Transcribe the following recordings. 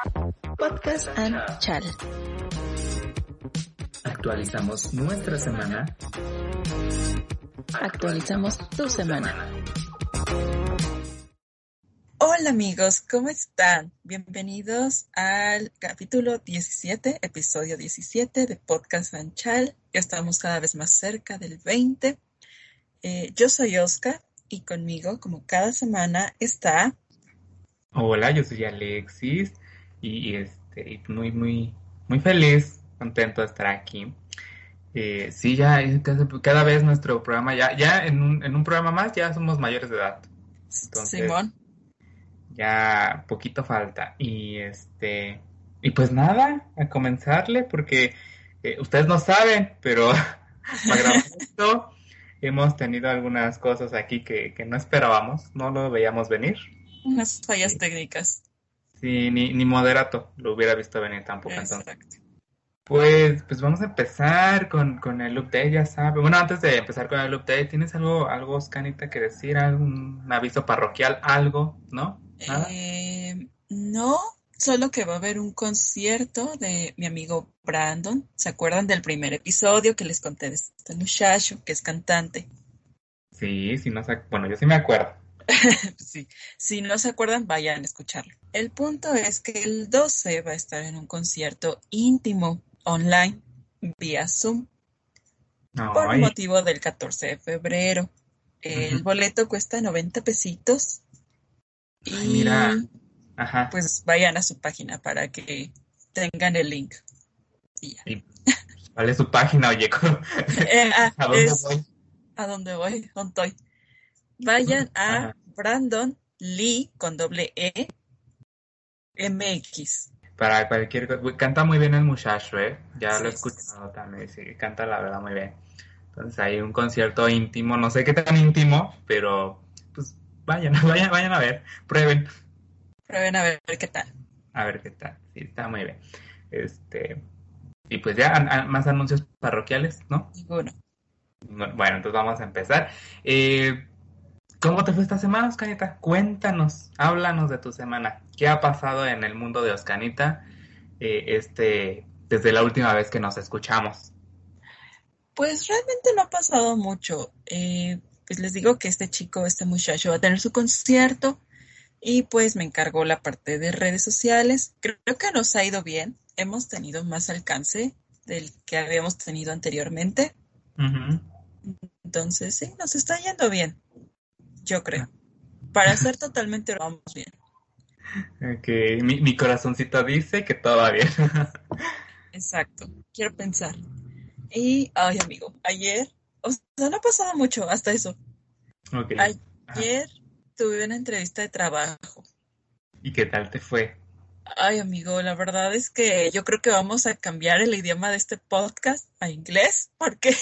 Podcast and Chal. Actualizamos nuestra semana. Actualizamos tu semana. Hola amigos, ¿cómo están? Bienvenidos al capítulo 17, episodio 17 de Podcast Chal. Ya estamos cada vez más cerca del 20. Eh, yo soy Oscar y conmigo, como cada semana, está... Hola, yo soy Alexis y, este, muy, muy, muy feliz, contento de estar aquí. Eh, sí, ya cada, vez nuestro programa, ya, ya en un, en un programa más ya somos mayores de edad. Simón. Ya poquito falta. Y este, y pues nada, a comenzarle, porque eh, ustedes no saben, pero para grabar esto hemos tenido algunas cosas aquí que, que no esperábamos, no lo veíamos venir. Unas fallas técnicas. Sí, ni, ni moderato lo hubiera visto venir tampoco entonces. Pues, pues vamos a empezar con, con el update, ya sabes. Bueno, antes de empezar con el update, ¿tienes algo, algo, Oscanita, que decir? ¿Algún aviso parroquial? ¿Algo? ¿No? Eh, no, solo que va a haber un concierto de mi amigo Brandon. ¿Se acuerdan del primer episodio que les conté de este muchacho que es cantante? Sí, sí, no sé. Bueno, yo sí me acuerdo. sí, si no se acuerdan, vayan a escucharlo. El punto es que el 12 va a estar en un concierto íntimo online vía Zoom por motivo del 14 de febrero. El boleto cuesta 90 pesitos y Mira. pues vayan a su página para que tengan el link. Y ¿Cuál es su página, oye? Eh, ah, ¿A dónde voy? ¿A dónde voy? ¿Dónde estoy? Vayan a Brandon Lee con doble E MX. Para cualquier canta muy bien el muchacho, ¿eh? Ya lo he escuchado también, sí, canta la verdad muy bien. Entonces hay un concierto íntimo, no sé qué tan íntimo, pero pues vayan, vayan, vayan a ver, prueben. Prueben a ver qué tal. A ver qué tal, sí, está muy bien. Este, y pues ya, más anuncios parroquiales, ¿no? Ninguno. Bueno, entonces vamos a empezar. Eh, ¿Cómo te fue esta semana, Oscanita? Cuéntanos, háblanos de tu semana. ¿Qué ha pasado en el mundo de Oscanita eh, este, desde la última vez que nos escuchamos? Pues realmente no ha pasado mucho. Eh, pues les digo que este chico, este muchacho va a tener su concierto y pues me encargó la parte de redes sociales. Creo que nos ha ido bien. Hemos tenido más alcance del que habíamos tenido anteriormente. Entonces, sí, nos está yendo bien yo creo. Para ser totalmente vamos bien. Ok, mi, mi corazoncito dice que todo va bien. Exacto, quiero pensar. Y, ay amigo, ayer, o sea, no ha pasado mucho hasta eso. Okay. Ayer tuve una entrevista de trabajo. ¿Y qué tal te fue? Ay, amigo, la verdad es que yo creo que vamos a cambiar el idioma de este podcast a inglés porque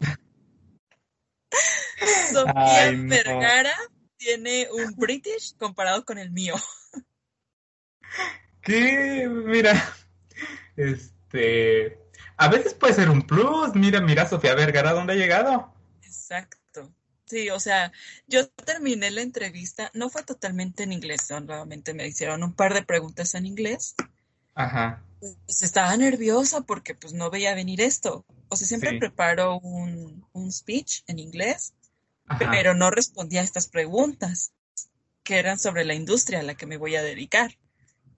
Sofía Vergara tiene un British comparado con el mío. ¿Qué? Mira, este, a veces puede ser un plus. Mira, mira, Sofía Vergara, ¿dónde ha llegado? Exacto. Sí, o sea, yo terminé la entrevista, no fue totalmente en inglés, nuevamente me hicieron un par de preguntas en inglés. Ajá. Pues estaba nerviosa porque pues no veía venir esto. O sea, siempre preparo un, un, speech en inglés, pero no respondía a estas preguntas que eran sobre la industria a la que me voy a dedicar,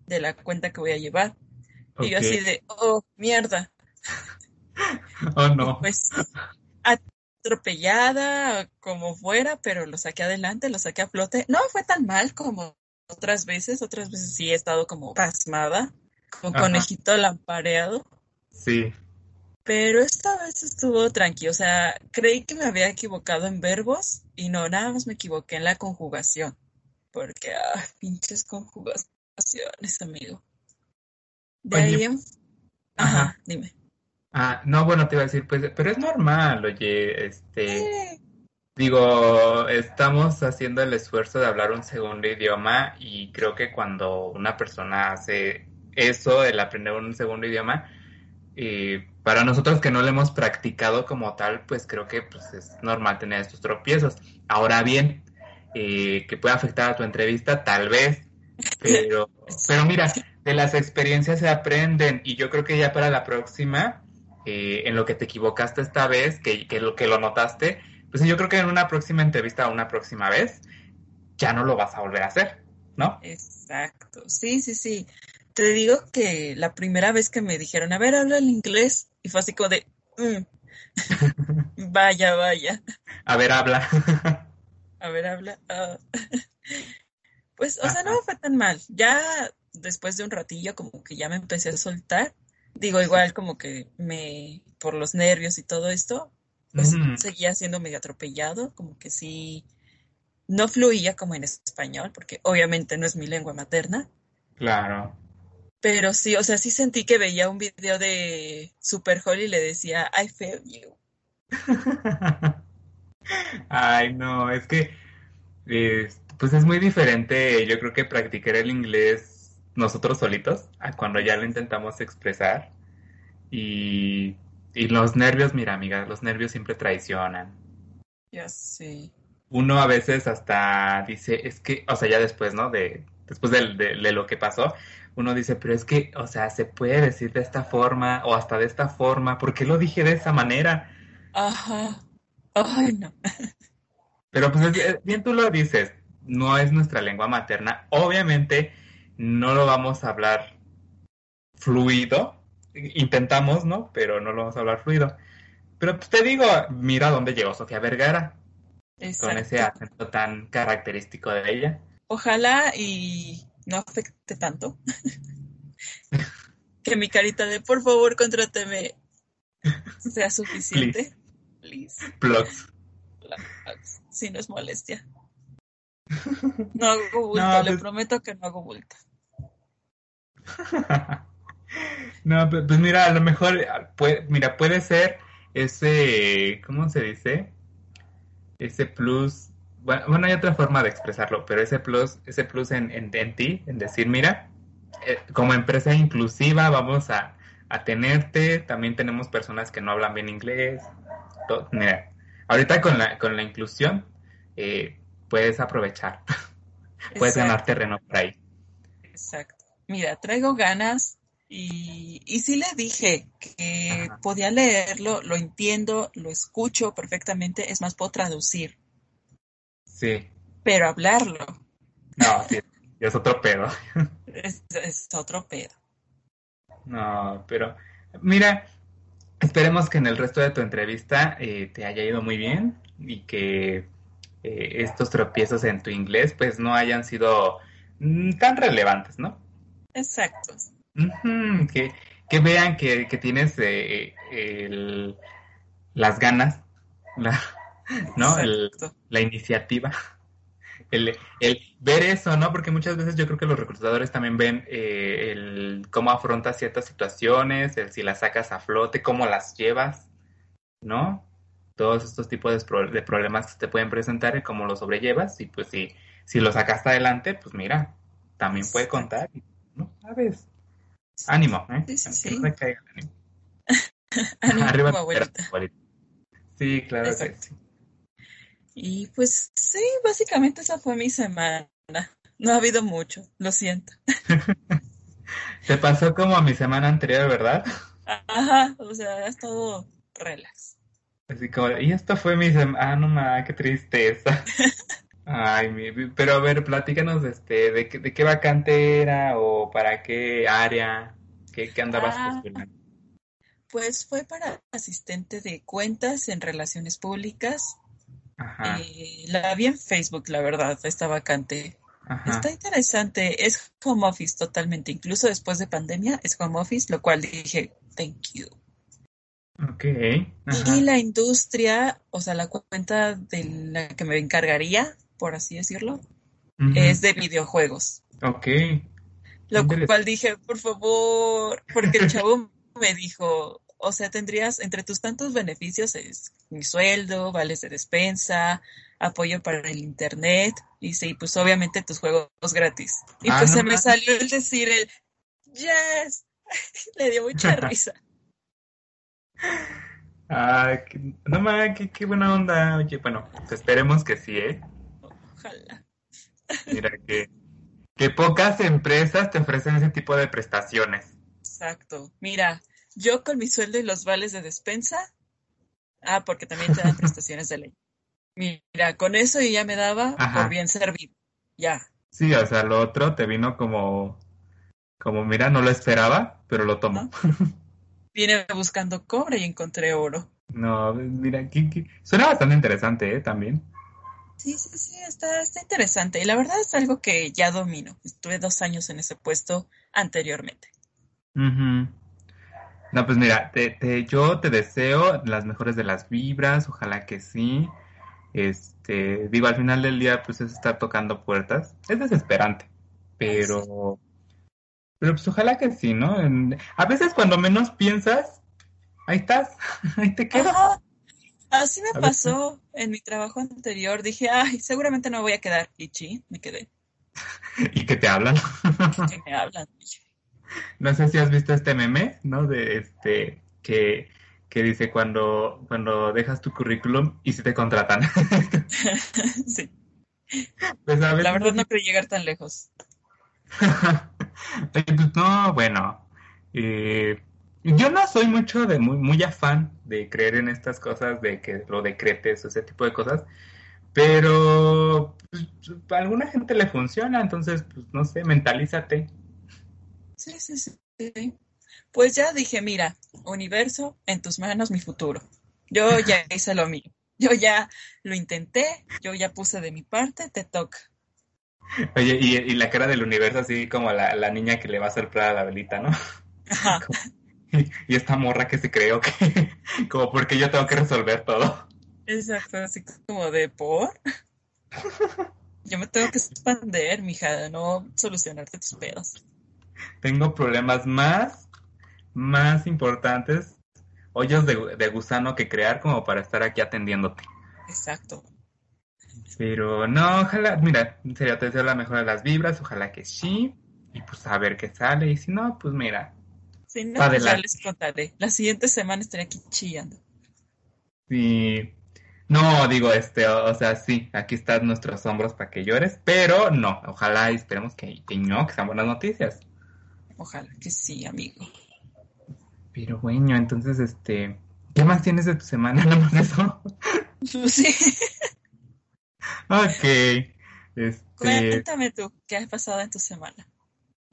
de la cuenta que voy a llevar. Y yo así de, oh, mierda. oh, no. pues atropellada, como fuera, pero lo saqué adelante, lo saqué a flote. No fue tan mal como otras veces, otras veces sí he estado como pasmada, como conejito lampareado. Sí. Pero esta vez estuvo tranquilo, o sea, creí que me había equivocado en verbos y no, nada más me equivoqué en la conjugación. Porque, ah, pinches conjugaciones, amigo. De ahí Ajá, dime. Ah, no, bueno, te iba a decir, pues, pero es normal, oye, este... Digo, estamos haciendo el esfuerzo de hablar un segundo idioma y creo que cuando una persona hace eso, el aprender un segundo idioma, y para nosotros que no lo hemos practicado como tal, pues creo que pues, es normal tener estos tropiezos. Ahora bien, eh, que puede afectar a tu entrevista, tal vez, Pero, pero mira, de las experiencias se aprenden y yo creo que ya para la próxima, eh, en lo que te equivocaste esta vez, que, que, lo, que lo notaste, pues yo creo que en una próxima entrevista o una próxima vez, ya no lo vas a volver a hacer, ¿no? Exacto, sí, sí, sí. Te digo que la primera vez que me dijeron, a ver, habla el inglés, y fue así como de, mm, vaya, vaya. A ver, habla. a ver, habla. Ah. Pues, o sea, no fue tan mal. Ya después de un ratillo, como que ya me empecé a soltar. Digo, igual como que me, por los nervios y todo esto, pues seguía siendo medio atropellado, como que sí, no fluía como en español, porque obviamente no es mi lengua materna. Claro. Pero sí, o sea, sí sentí que veía un video de Super Holly y le decía, I feel you. Ay, no, es que pues es muy diferente, yo creo que practicar el inglés nosotros solitos a cuando ya lo intentamos expresar. Y, los nervios, mira amiga, los nervios siempre traicionan. Ya sé. Uno a veces hasta dice, es que, o sea, ya después, ¿no? De, después de, de lo que pasó, uno dice, pero es que, o sea, se puede decir de esta forma o hasta de esta forma, ¿por qué lo dije de esa manera? Ajá. Ay, no. Pero pues bien tú lo dices, no es nuestra lengua materna. Obviamente no lo vamos a hablar fluido. Intentamos, ¿no? Pero no lo vamos a hablar fluido. Pero pues, te digo, mira dónde llegó Sofía Vergara. Con ese acento tan característico de ella. Ojalá y no afecte tanto. que mi carita de por favor contráteme sea suficiente. Please. Plugs. Si no es molestia. No hago bulto, le pues prometo que no hago bulto. no, pues, pues, mira, a lo mejor, puede, mira, puede ser ese, ¿cómo se dice? Ese plus, bueno, hay otra forma de expresarlo, pero ese plus, ese plus en, en, ti, en decir, mira, eh, como empresa inclusiva vamos a, a, tenerte, también tenemos personas que no hablan bien inglés, mira, ahorita con la, con la inclusión, eh, puedes aprovechar. puedes ganar terreno por ahí. Exacto. Mira, traigo ganas y, y sí le dije que podía leerlo, lo entiendo, lo escucho perfectamente, es más, puedo traducir. Sí. Pero hablarlo. No, sí, es otro pedo. es, otro pedo. No, pero mira, esperemos que en el resto de tu entrevista eh, te haya ido muy bien y que eh, estos tropiezos en tu inglés pues no hayan sido mm, tan relevantes, ¿no? Exacto. que, que, vean que, tienes eh, las ganas, la, ¿no? la iniciativa. El, ver eso, ¿no? Porque muchas veces yo creo que los reclutadores también ven eh, el cómo afrontas ciertas situaciones, el si las sacas a flote, cómo las llevas, ¿no? todos estos tipos de, problemas que te pueden presentar y cómo los sobrellevas. Y pues si, si lo sacaste adelante, pues mira, también puede contar. ¿no? ¿Sabes? Ánimo, ¿eh? Sí, sí, sí. No caiga ánimo. ánimo Arriba Sí, claro sí. Y pues sí, básicamente esa fue mi semana. No ha habido mucho, lo siento. Te pasó como a mi semana anterior, ¿verdad? Ajá, o sea, ha estado relax. Así como, y esto fue mi semana, ah, no mames, qué tristeza. Ay, mi, pero a ver, platícanos este, de, qué, de qué vacante era o para qué área, qué, qué andabas ah, Pues fue para asistente de cuentas en relaciones públicas. Eh, la vi en Facebook, la verdad, esta vacante. Ajá. Está interesante, es home office totalmente, incluso después de pandemia es home office, lo cual dije, thank you. Ok. Y la industria, o sea, la cuenta de la que me encargaría, por así decirlo, es de videojuegos. Ok. Lo cual dije, por favor, porque el chavo me dijo, o sea, tendrías entre tus tantos beneficios es mi sueldo, vales de despensa, apoyo para el internet, y sí, pues obviamente tus juegos gratis. Y ah, pues se me salió el decir el yes, le dio mucha risa. Ah, no más, qué, buena onda. Oye, bueno, esperemos que sí, ¿eh? Ojalá. Mira, qué, que pocas empresas te ofrecen ese tipo de prestaciones. Exacto. Mira, yo con mi sueldo y los vales de despensa, ah, porque también te dan prestaciones de ley. Mira, con eso ya me daba por bien servido. Ya. Sí, o sea, lo otro te vino como, como, mira, no lo esperaba, pero lo tomo. Vine buscando cobre y encontré oro. No, mira, suena bastante interesante, ¿eh? También. Sí, sí, sí, está, está interesante. Y la verdad es algo que ya domino. Estuve dos años en ese puesto anteriormente. No, pues mira, te, yo te deseo las mejores de las vibras, ojalá que sí. Este, digo, al final del día, pues es estar tocando puertas. Es desesperante, pero, pero pues ojalá que sí, ¿no? a veces cuando menos piensas, ahí estás, ahí te quedas. Así me pasó en mi trabajo anterior. Dije, ay, seguramente no voy a quedar. Y sí, me quedé. ¿Y que te hablan? que me hablan. No sé si has visto este meme, ¿no? De este, que, que dice cuando, cuando dejas tu currículum y si te contratan. sí. Pues, La verdad no creo llegar tan lejos. pues no, bueno. Eh, yo no soy mucho de muy, muy afán de creer en estas cosas, de que lo decretes o ese tipo de cosas, pero pues, a alguna gente le funciona, entonces, pues no sé, mentalízate. Sí, sí, sí. Pues ya dije, mira, universo, en tus manos mi futuro. Yo ya hice lo mío. Yo ya lo intenté, yo ya puse de mi parte, te toca. Oye, y, la cara del universo así como la, la niña que le va a soplar a la velita, ¿no? Ajá. y, esta morra que se creó que, como porque yo tengo que resolver todo. Exacto, así como de por. Yo me tengo que expander, mija, no solucionarte tus pedos tengo problemas más, más importantes, hoyos de, gusano que crear como para estar aquí atendiéndote. Exacto. Pero no, ojalá, mira, en serio, te deseo la mejor de las vibras, ojalá que sí, y pues a ver qué sale, y si no, pues mira. Si no, pues ya les contaré. La siguiente semana estaré aquí chillando. Sí. No, digo, este, o, sea, sí, aquí están nuestros hombros para que llores, pero no, ojalá y esperemos que, que no, que sean buenas noticias. Ojalá que sí, amigo. Pero bueno, entonces, este, ¿qué más tienes de tu semana? ¿Nada más eso? Sí. ok. Este... Cuéntame tú, ¿qué has pasado en tu semana?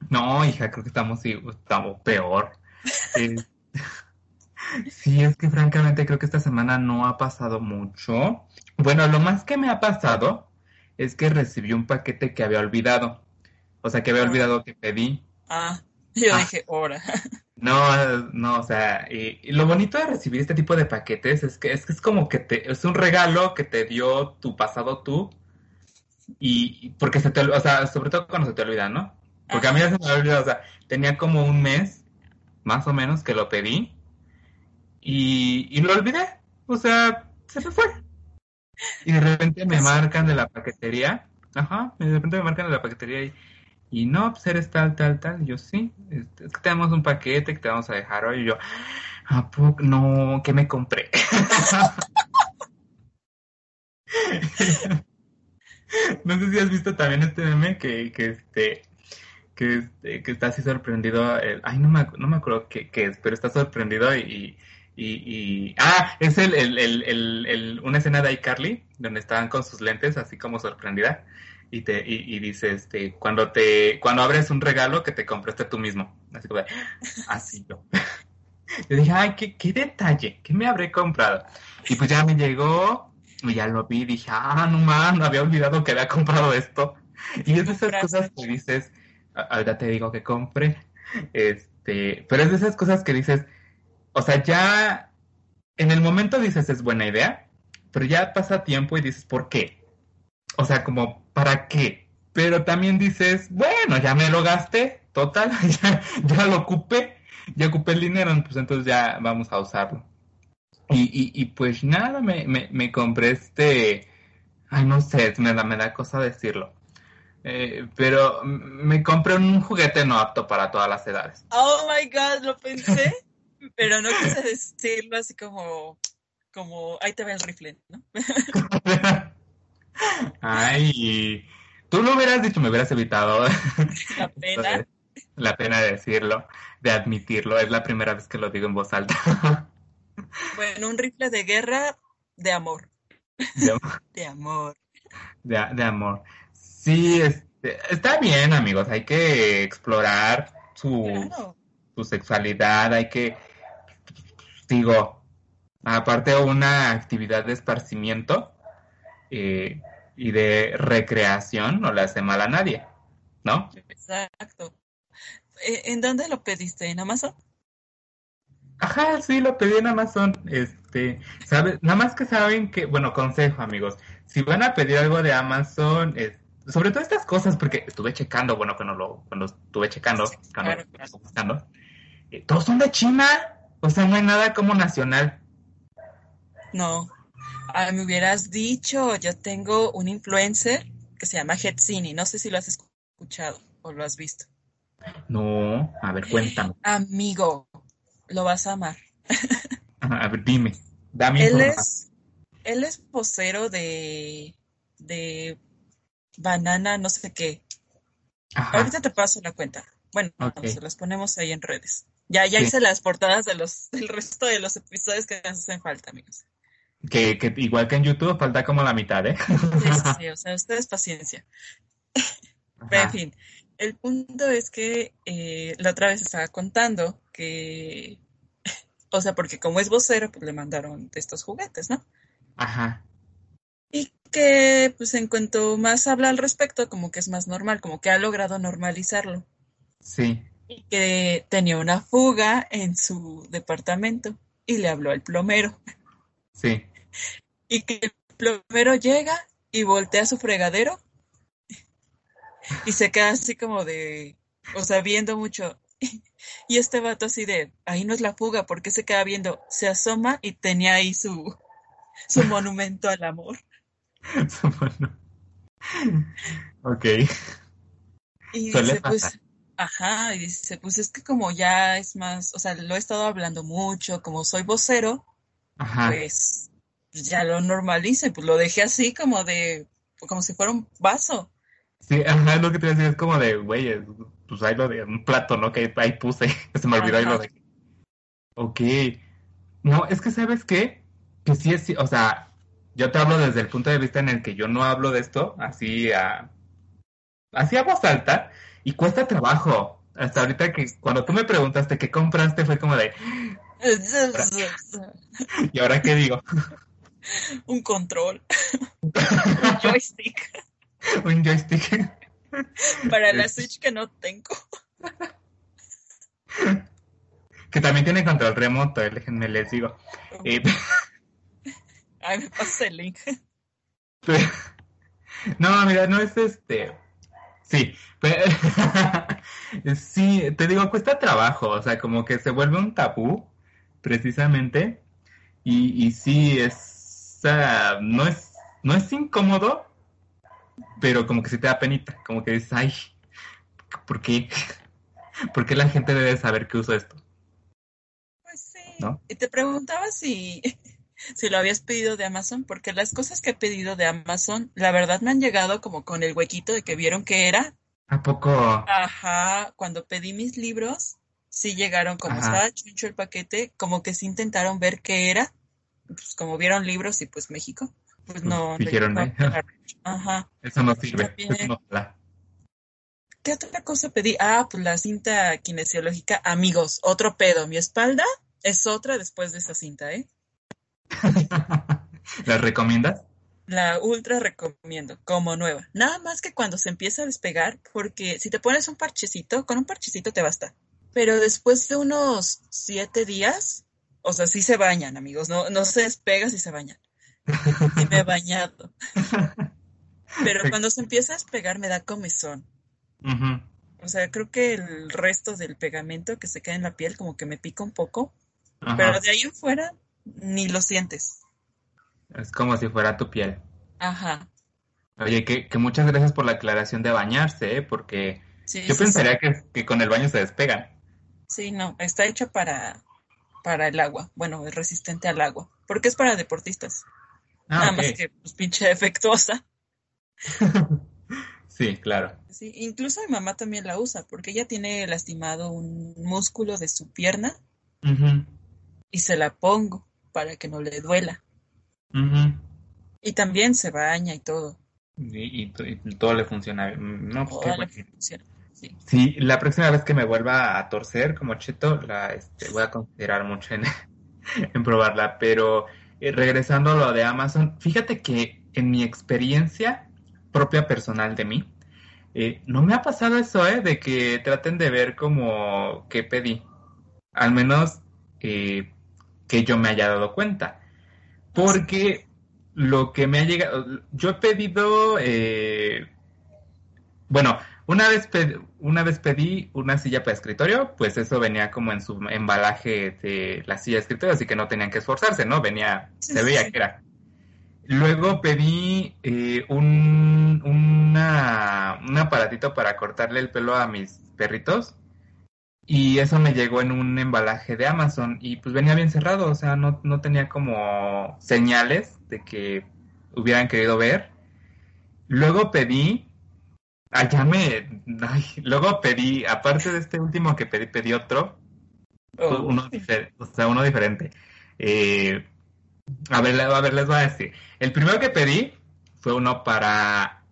No, hija, creo que estamos, estamos peor. Eh, sí, es que francamente creo que esta semana no ha pasado mucho. Bueno, lo más que me ha pasado es que recibí un paquete que había olvidado. O sea, que había ah. olvidado que pedí. Ah. Yo ah. dije, ahora. No, no, o sea, y, lo bonito de recibir este tipo de paquetes es que es, que es como que te, es un regalo que te dio tu pasado tú y porque se te, o sea, sobre todo cuando se te olvida, ¿no? Porque a mí ya se me olvidado, o sea, tenía como un mes, más o menos, que lo pedí y, y lo olvidé, o sea, se me fue. Y de repente me marcan de la paquetería, ajá, de repente me marcan de la paquetería y y no, pues eres tal, tal, tal. Yo, sí, este, es que tenemos un paquete que te vamos a dejar hoy. Y yo. No, ¿qué me compré? no sé si has visto también este meme que, que este que, este, que está así sorprendido. ay, no me, no me acuerdo qué, qué, es, pero está sorprendido y, y, y ah, es el, el, el, el, una escena de iCarly donde estaban con sus lentes así como sorprendida y te y, dice este cuando te cuando abres un regalo que te compraste tú mismo. Así como así yo yo dije ay qué, qué detalle qué me habré comprado y pues ya me llegó y ya lo vi y dije ah no man había olvidado que había comprado esto y es de esas cosas que dices ahorita te digo que compre este pero es de esas cosas que dices o sea ya en el momento dices es buena idea pero ya pasa tiempo y dices por qué o sea como ¿para qué? Pero también dices, bueno, ya me lo gasté, total, ya, lo ocupé, ya ocupé el dinero, pues entonces ya vamos a usarlo. Y, y, pues nada, me, me, compré este, ay no sé, me da, me da cosa decirlo. Eh, pero me compré un juguete no apto para todas las edades. Oh my god, lo pensé, pero no quise decirlo así como, como, ahí te ve el rifle, ¿no? Ay, Tú lo hubieras dicho, me hubieras evitado. La pena. la pena de decirlo, de admitirlo. Es la primera vez que lo digo en voz alta. Bueno, un rifle de guerra de amor. De amor. De amor. De, de amor. Sí, este, está bien, amigos. Hay que explorar su, Claro. su sexualidad. Hay que, digo, aparte una actividad de esparcimiento eh, y de recreación, no le hace mal a nadie, ¿no? Exacto. Eh, ¿En dónde lo pediste? ¿En Amazon? Ajá, sí, lo pedí en Amazon. Este, ¿sabes? Nada más que saben que, bueno, consejo, amigos. Si van a pedir algo de Amazon, es- sobre todo estas cosas, porque estuve checando, bueno, cuando lo, cuando estuve checando, Sí, cuando claro, claro. estuve buscando, eh, todos son de China. O sea, no hay nada como nacional. No. Ah, me hubieras dicho, yo tengo un influencer que se llama Hetzini. No sé si lo has escuchado o lo has visto. No, a ver, cuéntame. Amigo, lo vas a amar. A ver, dime. Dame Él es, él es vocero de, de banana, no sé qué. Ajá, Ahorita te paso la cuenta. Bueno, Ok. se las ponemos ahí en redes. Ya, ya Sí. hice las portadas de los, del resto de los episodios que nos hacen falta, amigos. Que, que igual que en YouTube falta como la mitad, ¿eh? Sí, sí, sí, o sea, ustedes paciencia. Pero, en fin, el punto es que eh, la otra vez estaba contando que, o sea, porque como es vocero, pues le mandaron de estos juguetes, ¿no? ajá, Y que, pues en cuanto más habla al respecto, como que es más normal, como que ha logrado normalizarlo. sí. Y que tenía una fuga en su departamento y le habló al plomero. Sí. Y que el plomero llega y voltea su fregadero y se queda así como de, o sea, viendo mucho. Y este vato así de, ahí no es la fuga, ¿por qué se queda viendo? Se asoma y tenía ahí su, su monumento al amor. Ok. Y Suele dice, pues, ajá, y dice, pues es que como ya es más, o sea, lo he estado hablando mucho, como soy vocero, Ajá. pues ya lo normalice, pues lo dejé así como de, como si fuera un vaso. Sí, ajá, lo que te iba a decir, es como de, güey, es- pues ahí lo de un plato, ¿no? Que ahí puse, se me olvidó ahí lo Ajá. de. Ok. No, es que ¿sabes qué? Que sí es, sí, o sea, yo te hablo desde el punto de vista en el que yo no hablo de esto así a, así a voz alta y cuesta trabajo. Hasta ahorita que cuando tú me preguntaste qué compraste fue como de, ¿y ahora qué digo? Un control, un joystick Un joystick. para la Switch que no tengo. Que también tiene control remoto, déjenme les digo. Eh, Ay, me pasa el link. No, mira, no es este. Sí, pe- sí, te digo, cuesta trabajo, o sea, como que se vuelve un tabú, precisamente, y, y sí, es, no es, no es incómodo, pero como que sí te da penita, como que dices, ay, ¿por qué? ¿Por qué la gente debe saber que uso esto? Pues sí. ¿No? Y te preguntaba si, si lo habías pedido de Amazon, porque las cosas que he pedido de Amazon, la verdad me han llegado como con el huequito de que vieron que era. ¿A poco? Ajá, cuando pedí mis libros, sí llegaron como Ajá. estaba chuncho el paquete, como que sí intentaron ver qué era. Pues como vieron libros y pues México, pues no. no dijeron, a ¿eh? Ajá. Eso no sirve, También. eso no da. ¿Qué otra cosa pedí? Ah, pues la cinta kinesiológica. Amigos, otro pedo. Mi espalda es otra después de esa cinta, ¿eh? ¿Las recomiendas? La ultra recomiendo, como nueva. Nada más que cuando se empieza a despegar, porque si te pones un parchecito, con un parchecito te basta. Pero después de unos siete días, o sea, sí se bañan, amigos, no, no se despega si se bañan. Y me he bañado. Pero cuando se empieza a despegar me da comezón. Ujú. O sea, creo que el resto del pegamento que se queda en la piel como que me pica un poco, Ajá. pero de ahí en fuera ni lo sientes. Es como si fuera tu piel. Ajá. Oye, que, que muchas gracias por la aclaración de bañarse, ¿eh? porque Sí, yo pensaría que, que con el baño se despegan. Sí, no, está hecho para, para el agua. Bueno, es resistente al agua. Porque es para deportistas. Ah, Nada más que, pues, pinche defectuosa. Sí, claro. Sí, incluso mi mamá también la usa porque ella tiene lastimado un músculo de su pierna y se la pongo para que no le duela. Y también se baña y todo. Y, todo le funciona. No, pues Sí. la próxima vez que me vuelva a torcer como cheto, la este, voy a considerar mucho en, probarla. Pero eh, regresando a lo de Amazon, fíjate que en mi experiencia propia personal de mí, eh, no me ha pasado eso, ¿eh? De que traten de ver como qué pedí. Al menos eh, que yo me haya dado cuenta. Porque lo que me ha llegado, yo he pedido, eh, bueno, una vez, una vez pedí una silla para escritorio, pues eso venía como en su embalaje de la silla de escritorio, así que no tenían que esforzarse, ¿no? Venía, se veía que era. Luego pedí eh, un, una, un aparatito para cortarle el pelo a mis perritos y eso me llegó en un embalaje de Amazon y pues venía bien cerrado, o sea, no, no tenía como señales de que hubieran querido ver. Luego pedí Allá me. luego pedí, aparte de este último que pedí, pedí otro. Oh. Uno, o sea, uno diferente. Eh, a, ver, a ver, les voy a decir. El primero que pedí fue uno para.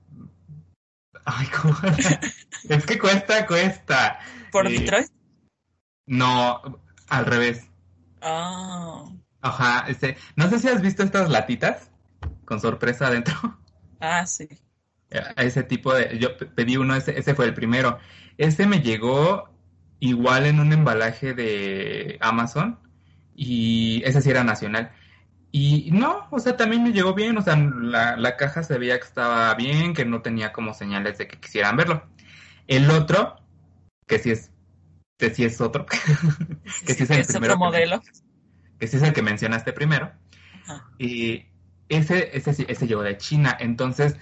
Ay, ¿cómo? es que cuesta, cuesta. ¿Por eh, Detroit? No, al revés. Ah. Ajá, este, no sé si has visto estas latitas con sorpresa adentro. Ah, sí a ese tipo de... Yo pedí uno, ese, ese fue el primero. Ese me llegó igual en un embalaje de Amazon y ese sí era nacional. Y no, o sea, también me llegó bien, o sea, la, la, caja se veía que estaba bien, que no tenía como señales de que quisieran verlo. El otro, que sí es, que sí es otro, que sí, es el primero. Otro modelo. Que, sí es el que mencionaste primero. Y ese, ese, ese llegó de China, entonces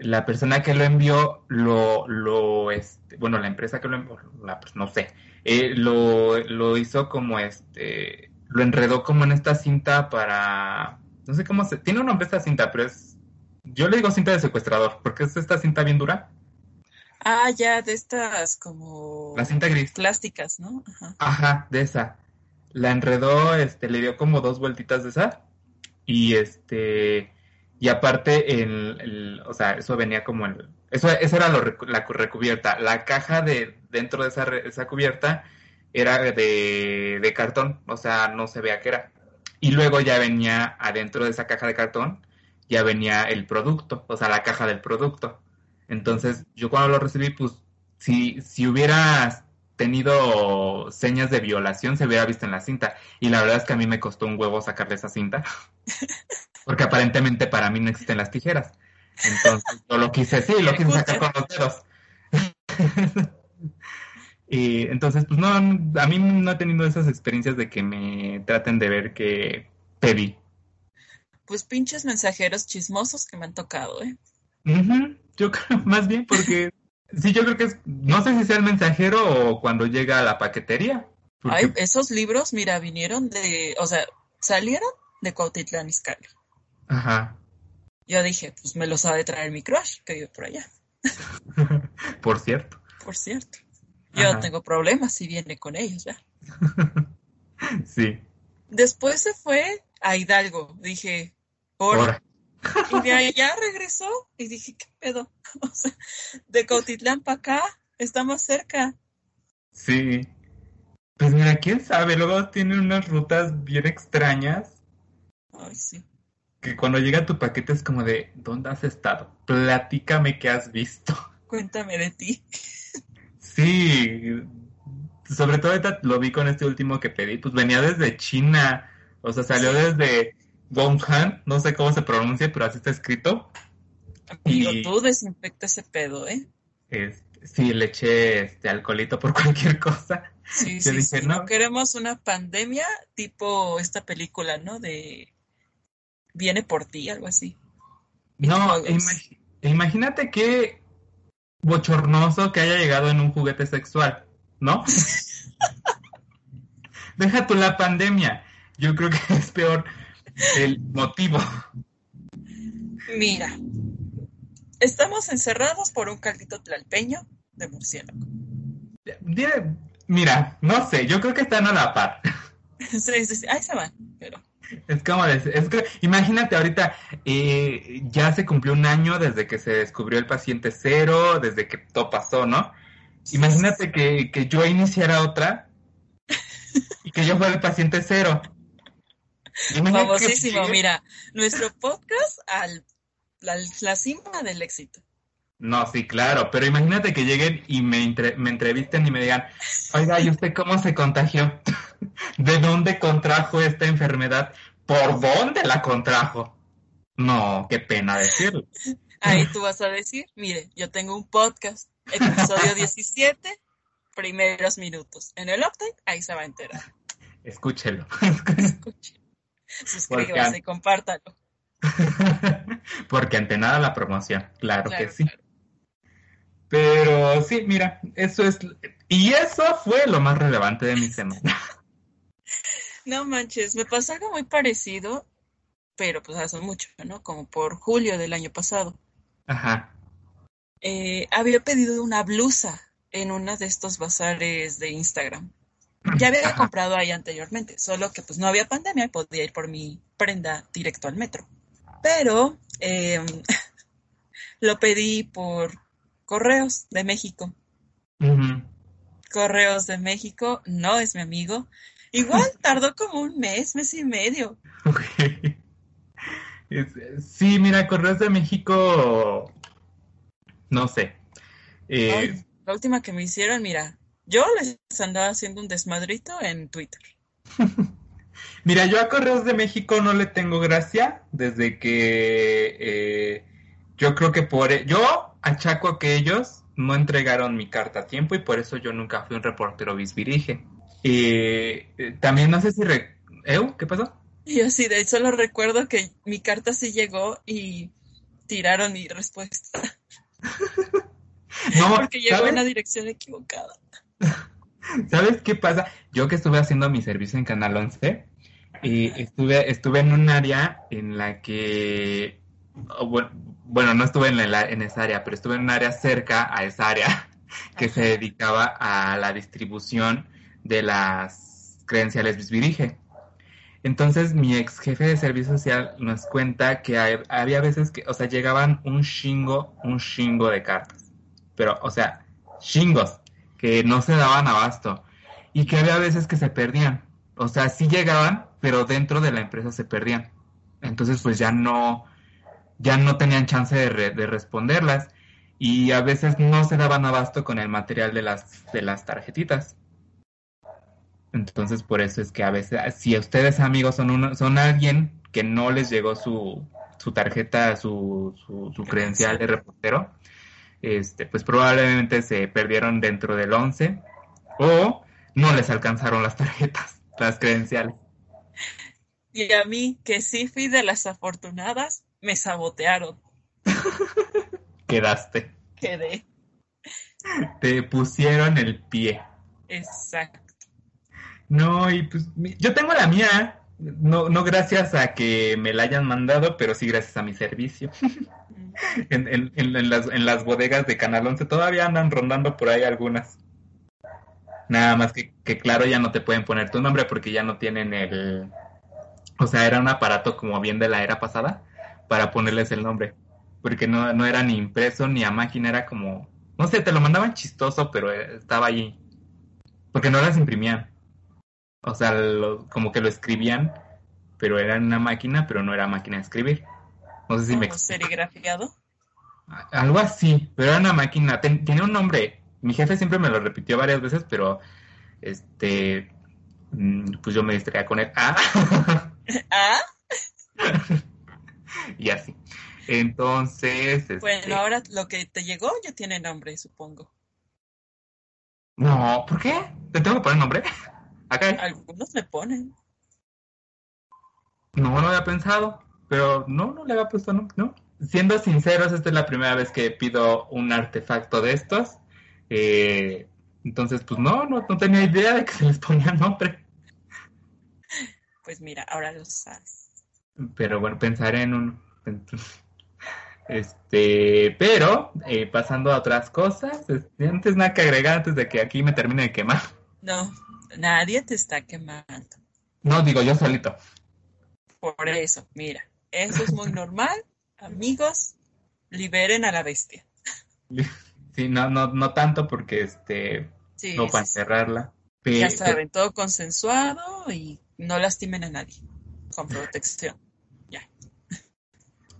la persona que lo envió lo, lo este, bueno, la empresa que lo envió, pues, no sé, eh, lo, lo hizo como este, lo enredó como en esta cinta para, no sé cómo se, tiene un nombre esta cinta, pero es, yo le digo cinta de secuestrador, porque es esta cinta bien dura. Ah, ya, de estas como... La cinta gris. Plásticas, ¿no? Ajá. Ajá, de esa. La enredó, este, le dio como dos vueltitas de esa. Y este, y aparte, el, o sea, eso venía como el... Eso, eso era la recubierta. La caja de dentro de esa, esa cubierta era de, de, cartón, o sea, no se veía qué era. Y luego ya venía adentro de esa caja de cartón, ya venía el producto, o sea, la caja del producto. Entonces, yo cuando lo recibí, pues, si, si hubiera tenido señas de violación, se hubiera visto en la cinta. Y la verdad es que a mí me costó un huevo sacarle esa cinta. Porque aparentemente para mí no existen las tijeras. Entonces yo lo quise, sí, lo quise sacar con los dedos. y entonces, pues no, a mí no he tenido esas experiencias de que me traten de ver que pedí. Pues pinches mensajeros chismosos que me han tocado, ¿eh? Yo creo, más bien porque, sí, yo creo que es, no sé si sea el mensajero o cuando llega a la paquetería. Ay, esos libros, mira, vinieron de, o sea, salieron de Cuautitlán Izcalli. Ajá. Yo dije, pues me los ha de traer mi crush, que vive por allá. por cierto. Por cierto. Yo no tengo problemas si viene con ellos, ¿ya? sí. Después se fue a Hidalgo. Dije, por. Y de allá regresó y dije, ¿qué pedo? O sea, de Cautitlán para acá, está más cerca. Sí. Pues mira, quién sabe, luego tienen unas rutas bien extrañas. Ay, sí que cuando llega tu paquete es como de, ¿dónde has estado? Platícame qué has visto. Cuéntame de ti. Sí, sobre todo lo vi con este último que pedí, pues venía desde China, o sea, salió desde Wuhan, no sé cómo se pronuncia, pero así está escrito. Amigo, y... tú desinfecta ese pedo, ¿eh? sí, le eché este alcoholito por cualquier cosa. Sí, sí, sí, no queremos una pandemia tipo esta película, ¿no? De viene por ti, algo así. No, imagínate qué bochornoso que haya llegado en un juguete sexual, ¿no? Deja tú la pandemia. Yo creo que es peor el motivo. Mira, Estamos encerrados por un caldito tlalpeño de murciélago. Mira, no sé, yo creo que están a la par. Sí, sí, sí. Ahí se van, pero. Es como, es que, imagínate ahorita, eh, ya se cumplió un año desde que se descubrió el paciente cero, desde que todo pasó, ¿no? Imagínate que, que yo iniciara otra y que yo fuera el paciente cero. Famosísimo, mira, nuestro podcast al la, cima del éxito. No, sí, claro, pero imagínate que lleguen y me, me entrevisten y me digan, oiga, ¿y usted cómo se contagió? ¿De dónde contrajo esta enfermedad? ¿Por dónde la contrajo? No, qué pena decirlo. Ahí tú vas a decir, mire, yo tengo un podcast, episodio 17, primeros minutos. En el update, ahí se va a enterar. Escúchelo. Escúchelo. Suscríbase y compártalo. Porque ante nada la promoción, claro, que sí. Pero sí, mira, eso es. Y eso fue lo más relevante de mi semana. No manches, me pasó algo muy parecido, pero pues hace mucho, ¿no? Como por julio del año pasado. Ajá. Eh, había pedido una blusa en uno de estos bazares de Instagram. Ya había comprado ahí anteriormente, solo que pues no había pandemia y podía ir por mi prenda directo al metro pero em, lo pedí por Correos de México. Correos de México no es mi amigo. Igual tardó como un mes, mes y medio. Sí, mira, Correos de México, no sé. Eh, la última que me hicieron, mira, yo les andaba haciendo un desmadrito en Twitter. Mira, yo a Correos de México no le tengo gracia desde que eh, yo creo que por... E, yo achaco que ellos no entregaron mi carta a tiempo y por eso yo nunca fui un reportero bisvirige. Eh, también no sé si... Re... ¿Qué pasó? Yo sí, de hecho lo recuerdo que mi carta sí llegó y tiraron mi respuesta. no, porque llegó en la dirección equivocada. ¿Sabes qué pasa? Yo que estuve haciendo mi servicio en Canal 11, y estuve, estuve en un área en la que, bueno, no estuve en, en esa área, pero estuve en un área cerca a esa área que se dedicaba a la distribución de las credenciales Bisvirige. Entonces mi ex jefe de servicio social nos cuenta que había veces que, o sea, llegaban un chingo, un chingo de cartas. Pero, o sea, chingos, que no se daban abasto. Y que había veces que se perdían. O sea, sí llegaban, pero dentro de la empresa se perdían. Entonces, pues ya no, ya no tenían chance de, de responderlas y a veces no se daban abasto con el material de las, de las tarjetitas. Entonces, por eso es que a veces, si ustedes amigos son, son alguien que no les llegó su, su tarjeta, su, su, su, credencial de reportero, este, pues probablemente se perdieron dentro del 11 o no les alcanzaron las tarjetas, las credenciales. Y a mí, que sí fui de las afortunadas, me sabotearon. Quedaste. Quedé. Te pusieron el pie. Exacto. No, y pues yo tengo la mía, no, no gracias a que me la hayan mandado, pero sí gracias a mi servicio. en, en, las, en las bodegas de Canal 11 todavía andan rondando por ahí algunas. Nada más que, que claro, ya no te pueden poner tu nombre porque ya no tienen el, o sea, era un aparato como bien de la era pasada para ponerles el nombre. Porque no, no era ni impreso ni a máquina, era como, no sé, te lo mandaban chistoso, pero estaba allí. Porque no las imprimían. O sea, como que lo escribían, pero era en una máquina, pero no era máquina de escribir. No sé si me serigrafiado? Algo así, pero era una máquina, tiene un nombre. Mi jefe siempre me lo repitió varias veces, pero este Mm, pues yo me distraía con él. Ah. ¿Ah? Entonces. Este bueno, ahora lo que te llegó ya tiene nombre, supongo. No, ¿por qué? ¿Te tengo que poner nombre? Acá. Algunos le ponen. No lo había pensado, pero no, no le había puesto nombre, ¿no? Siendo sinceros, esta es la primera vez que pido un artefacto de estos. Eh, entonces, pues no, no, no tenía idea de que se les ponía nombre. Pues mira, ahora lo sabes. Pero bueno, pensaré en un... Este, pero eh, pasando a otras cosas, este, antes nada que agregar antes de que aquí me termine de quemar. No, nadie te está quemando. No, digo yo solito. Por eso, mira, eso es muy normal. Amigos, liberen a la bestia. Sí, no, no, no tanto porque este no para encerrarla. ya saben, todo consensuado y no lastimen a nadie. Con protección.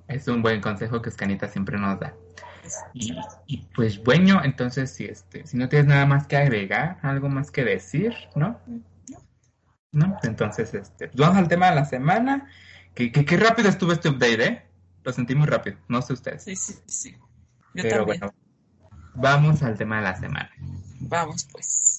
Es un buen consejo que Escanita siempre nos da. Y, pues bueno, entonces si este, si no tienes nada más que agregar, algo más que decir, ¿no? No, entonces este, pues vamos al tema de la semana. Que, qué rápido estuvo este update, ¿eh? Lo sentí muy rápido, no sé ustedes. Sí, sí, sí. Yo Pero bueno, vamos al tema de la semana. Vamos pues.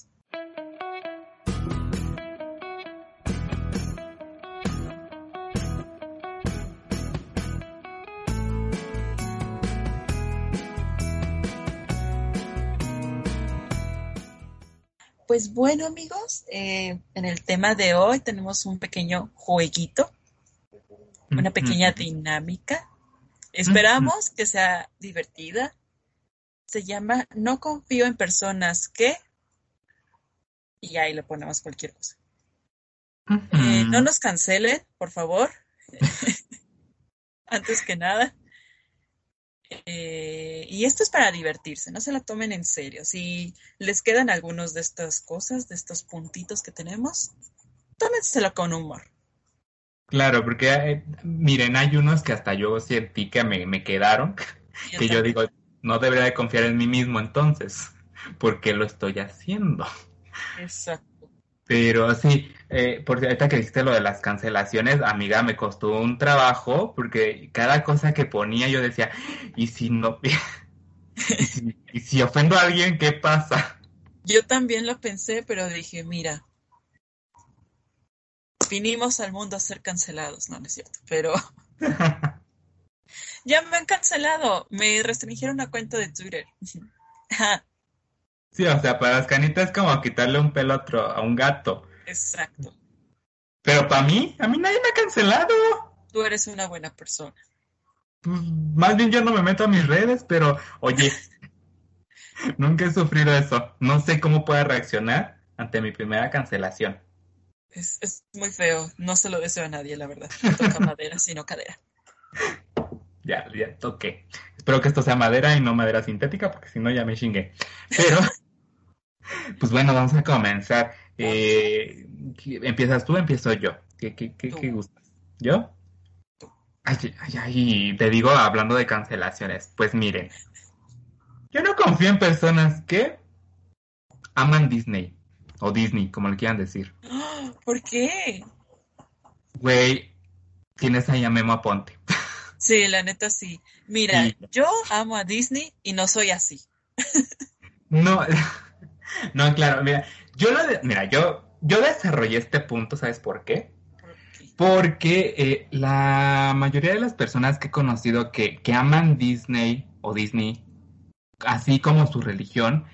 Pues bueno amigos, eh, en el tema de hoy tenemos un pequeño jueguito, una pequeña dinámica. Esperamos que sea divertida, se llama No confío en personas que... Y ahí le ponemos cualquier cosa. Eh, no nos cancelen, por favor. Antes que nada. Eh, y esto es para divertirse, no se la tomen en serio. Si les quedan algunos de estas cosas, de estos puntitos que tenemos, tómenselo con humor. Claro, porque eh, miren, hay unos que hasta yo sentí que me, me quedaron, que yo digo, no debería de confiar en mí mismo entonces, porque lo estoy haciendo. Exacto. Pero sí, eh, por ahorita que dijiste lo de las cancelaciones, amiga, me costó un trabajo porque cada cosa que ponía yo decía, ¿y si no? ¿Y si, ofendo a alguien, qué pasa? Yo también lo pensé, pero dije, mira, vinimos al mundo a ser cancelados, no, no es cierto, pero Ya me han cancelado. Me restringieron una cuenta de Twitter. Sí, o sea, para las canitas es como quitarle un pelo a, otro, a un gato. Exacto. Pero para mí, a mí nadie me ha cancelado. Tú eres una buena persona. Pues, más bien yo no me meto a mis redes, pero oye, nunca he sufrido eso. No sé cómo pueda reaccionar ante mi primera cancelación. Es, es muy feo. No se lo deseo a nadie, la verdad. No toca madera, sino cadera. Ya, ya toqué. Espero que esto sea madera y no madera sintética, porque si no ya me chingué. Pero, pues bueno, vamos a comenzar. Eh, ¿Empiezas tú o empiezo yo? ¿Qué, qué, qué, qué gustas? ¿Yo? Ay, ay, ay, te digo hablando de cancelaciones. Pues miren, yo no confío en personas que aman Disney o Disney, como le quieran decir. ¿Por qué? Güey, tienes ahí a Memo Aponte. Sí, la neta sí. Mira, yo amo a Disney y no soy así. no, no, claro, mira, yo lo mira, yo, yo desarrollé este punto, ¿sabes por qué? Porque eh, la mayoría de las personas que he conocido que, que aman Disney o Disney, así como su religión,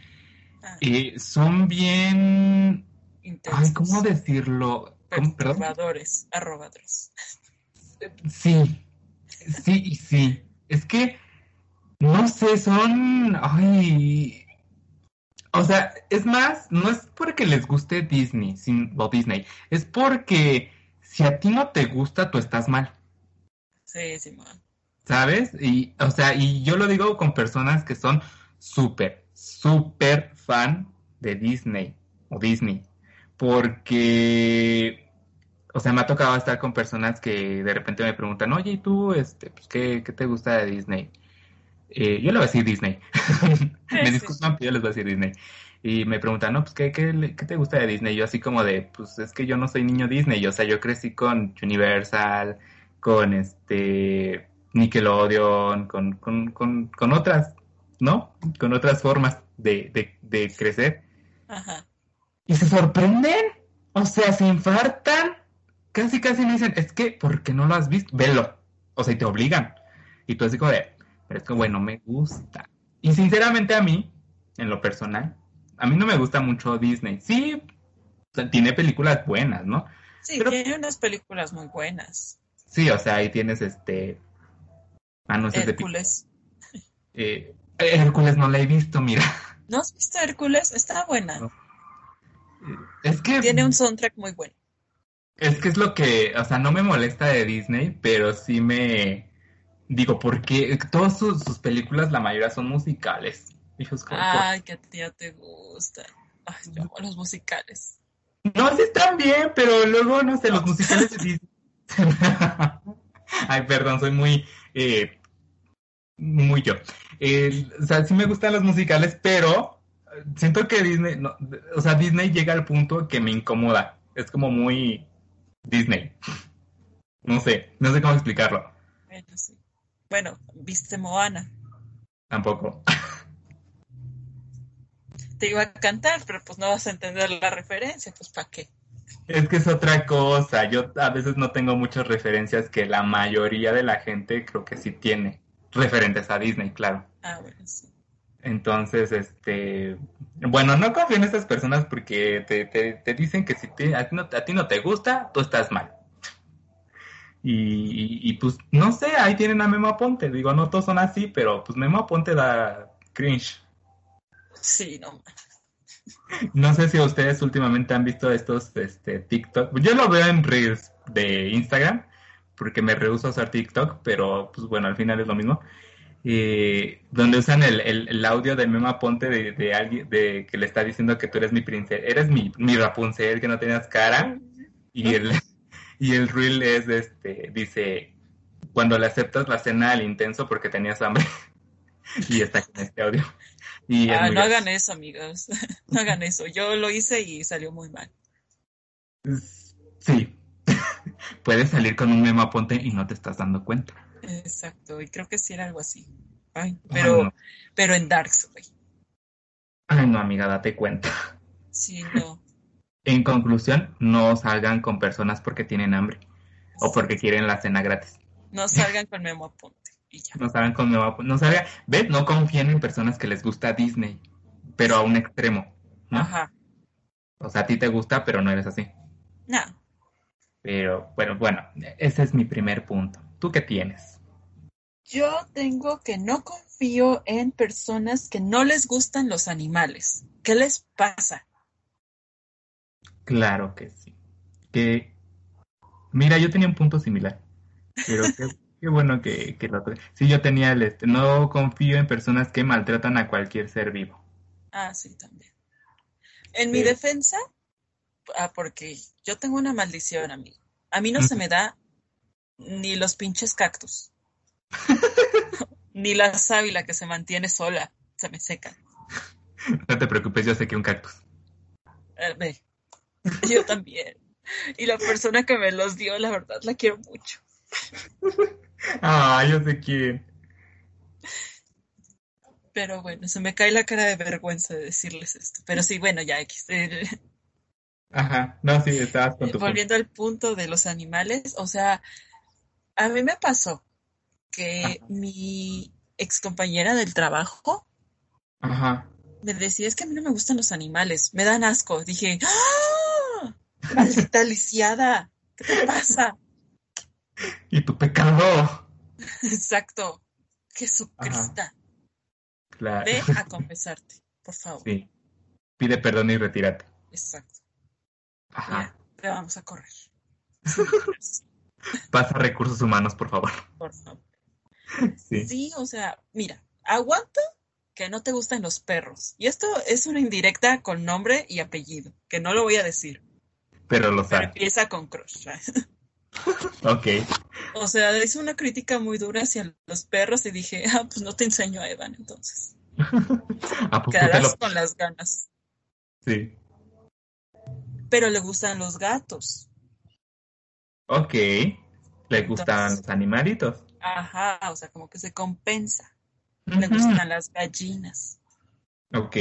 ah. eh, son bien... Ay, ¿cómo decirlo? Perturbadores, arrobadores. Sí, Sí, sí. Es que, no sé, son... Ay... O sea, es más, no es porque les guste Disney o Disney, es porque si a ti no te gusta, tú estás mal. Sí, sí, man. ¿Sabes? Y, o sea, y yo lo digo con personas que son súper, súper fan de Disney o Disney. Porque o sea, me ha tocado estar con personas que de repente me preguntan, oye, ¿y tú, este, pues, qué, qué te gusta de Disney? Eh, yo le voy a decir Disney. me disculpan, pero yo les voy a decir Disney. Y me preguntan, no, pues, ¿qué, qué, qué te gusta de Disney? Yo así como de, pues, es que yo no soy niño Disney. O sea, yo crecí con Universal, con, este, Nickelodeon, con, con, con, con otras, ¿no? Con otras formas de, de, de crecer. Ajá. Y se sorprenden. O sea, se infartan casi casi me dicen, es que, ¿por qué no lo has visto? Velo. O sea, y te obligan. Y tú así como de, pero es que bueno, me gusta. Y sinceramente a mí, en lo personal, a mí no me gusta mucho Disney. Sí, tiene películas buenas, ¿no? Sí, tiene unas películas muy buenas. Sí, o sea, ahí tienes este Ah, no. Hércules. Eh, Hércules no la he visto, mira. ¿No has visto Hércules? Está buena. Es que... Tiene un soundtrack muy bueno. Es que es lo que, o sea, no me molesta de Disney, pero sí me... Digo, porque todas sus, películas, la mayoría son musicales. Hijos, Ay, que a ti ya te gusta. Ay, yo amo los musicales. No, sí están bien, pero luego, no sé, los musicales. Ay, perdón, soy muy... Eh, muy yo. o sea, sí me gustan los musicales, pero siento que Disney, o sea, Disney llega al punto que me incomoda. Es como muy Disney. No sé, no sé cómo explicarlo. Bueno, sí. Bueno, ¿viste Moana? Tampoco. Te iba a cantar, pero pues no vas a entender la referencia, pues ¿para qué? Es que es otra cosa. Yo a veces no tengo muchas referencias que la mayoría de la gente creo que sí tiene. Referentes a Disney, claro. Ah, bueno, sí. Entonces, este, bueno, no confío en estas personas porque te, te, dicen que si a, ti no, a, ti no, te gusta, tú estás mal. Y, y, pues, no sé, ahí tienen a Memo Aponte. Digo, no todos son así, pero pues Memo Aponte da cringe. Sí, no. No sé si ustedes últimamente han visto estos este, TikTok. Yo lo veo en Reels de Instagram, porque me rehuso a usar TikTok, pero pues bueno, al final es lo mismo. Eh, donde usan el, el, audio de Mema Ponte de, de, alguien de que le está diciendo que tú eres mi princesa, eres mi, mi Rapunzel, que no tenías cara. Y el, y el reel es este, dice, cuando le aceptas la cena al intenso porque tenías hambre. y está con este audio. Y ah, no hagan eso, amigos. no hagan eso. Yo lo hice y salió muy mal. Sí. Puedes salir con un Mema Ponte y no te estás dando cuenta. Exacto, y creo que sí era algo así. Ay, pero, pero en Darks, güey. Ay, no, amiga, date cuenta. Sí, no. En conclusión, no salgan con personas porque tienen hambre o porque quieren la cena gratis. No salgan con Memo Aponte y ya. No salgan con Memo Aponte. No salgan, ¿ves? No confíen en personas que les gusta Disney, pero a un extremo. Ajá. O sea, a ti te gusta, pero no eres así. No. Pero bueno, bueno, ese es mi primer punto. ¿Tú qué tienes? Yo tengo que no confío en personas que no les gustan los animales. ¿Qué les pasa? Claro que sí. Que mira, yo tenía un punto similar, pero qué, bueno que, que lo Sí, yo tenía el este. No confío en personas que maltratan a cualquier ser vivo. Ah, sí, también. En mi defensa, ah, porque yo tengo una maldición, amigo. A mí no se me da ni los pinches cactus. ni la sábila que se mantiene sola. Se me seca. No te preocupes, yo sé que un cactus. Eh, yo también. Y la persona que me los dio, la verdad, la quiero mucho. Ah, yo sé quién. Pero bueno, se me cae la cara de vergüenza de decirles esto. Pero sí, bueno, ya X. Ajá, no, sí, estabas con tu Volviendo al punto de los animales, o sea, a mí me pasó que mi ex compañera del trabajo me decía, es que a mí no me gustan los animales, me dan asco. Dije, ¡ah! Maldita lisiada, ¿qué te pasa? Y tu pecado. Exacto, Jesucristo. Claro. Ve a confesarte, por favor. Sí. Pide perdón y retírate. Exacto. Ajá. te vamos a correr. Pasa recursos humanos, por favor. Por favor. Sí. o sea, mira, aguanta que no te gustan los perros. Y esto es una indirecta con nombre y apellido, que no lo voy a decir. Pero lo sabe. empieza con crush. ok. O sea, es una crítica muy dura hacia los perros y dije, ah, pues no te enseño a Evan entonces. Quedarás con las ganas. Sí. Pero le gustan los gatos. Ok. Le gustan los animalitos. Ajá, o sea, como que se compensa. Le gustan las gallinas. Ok.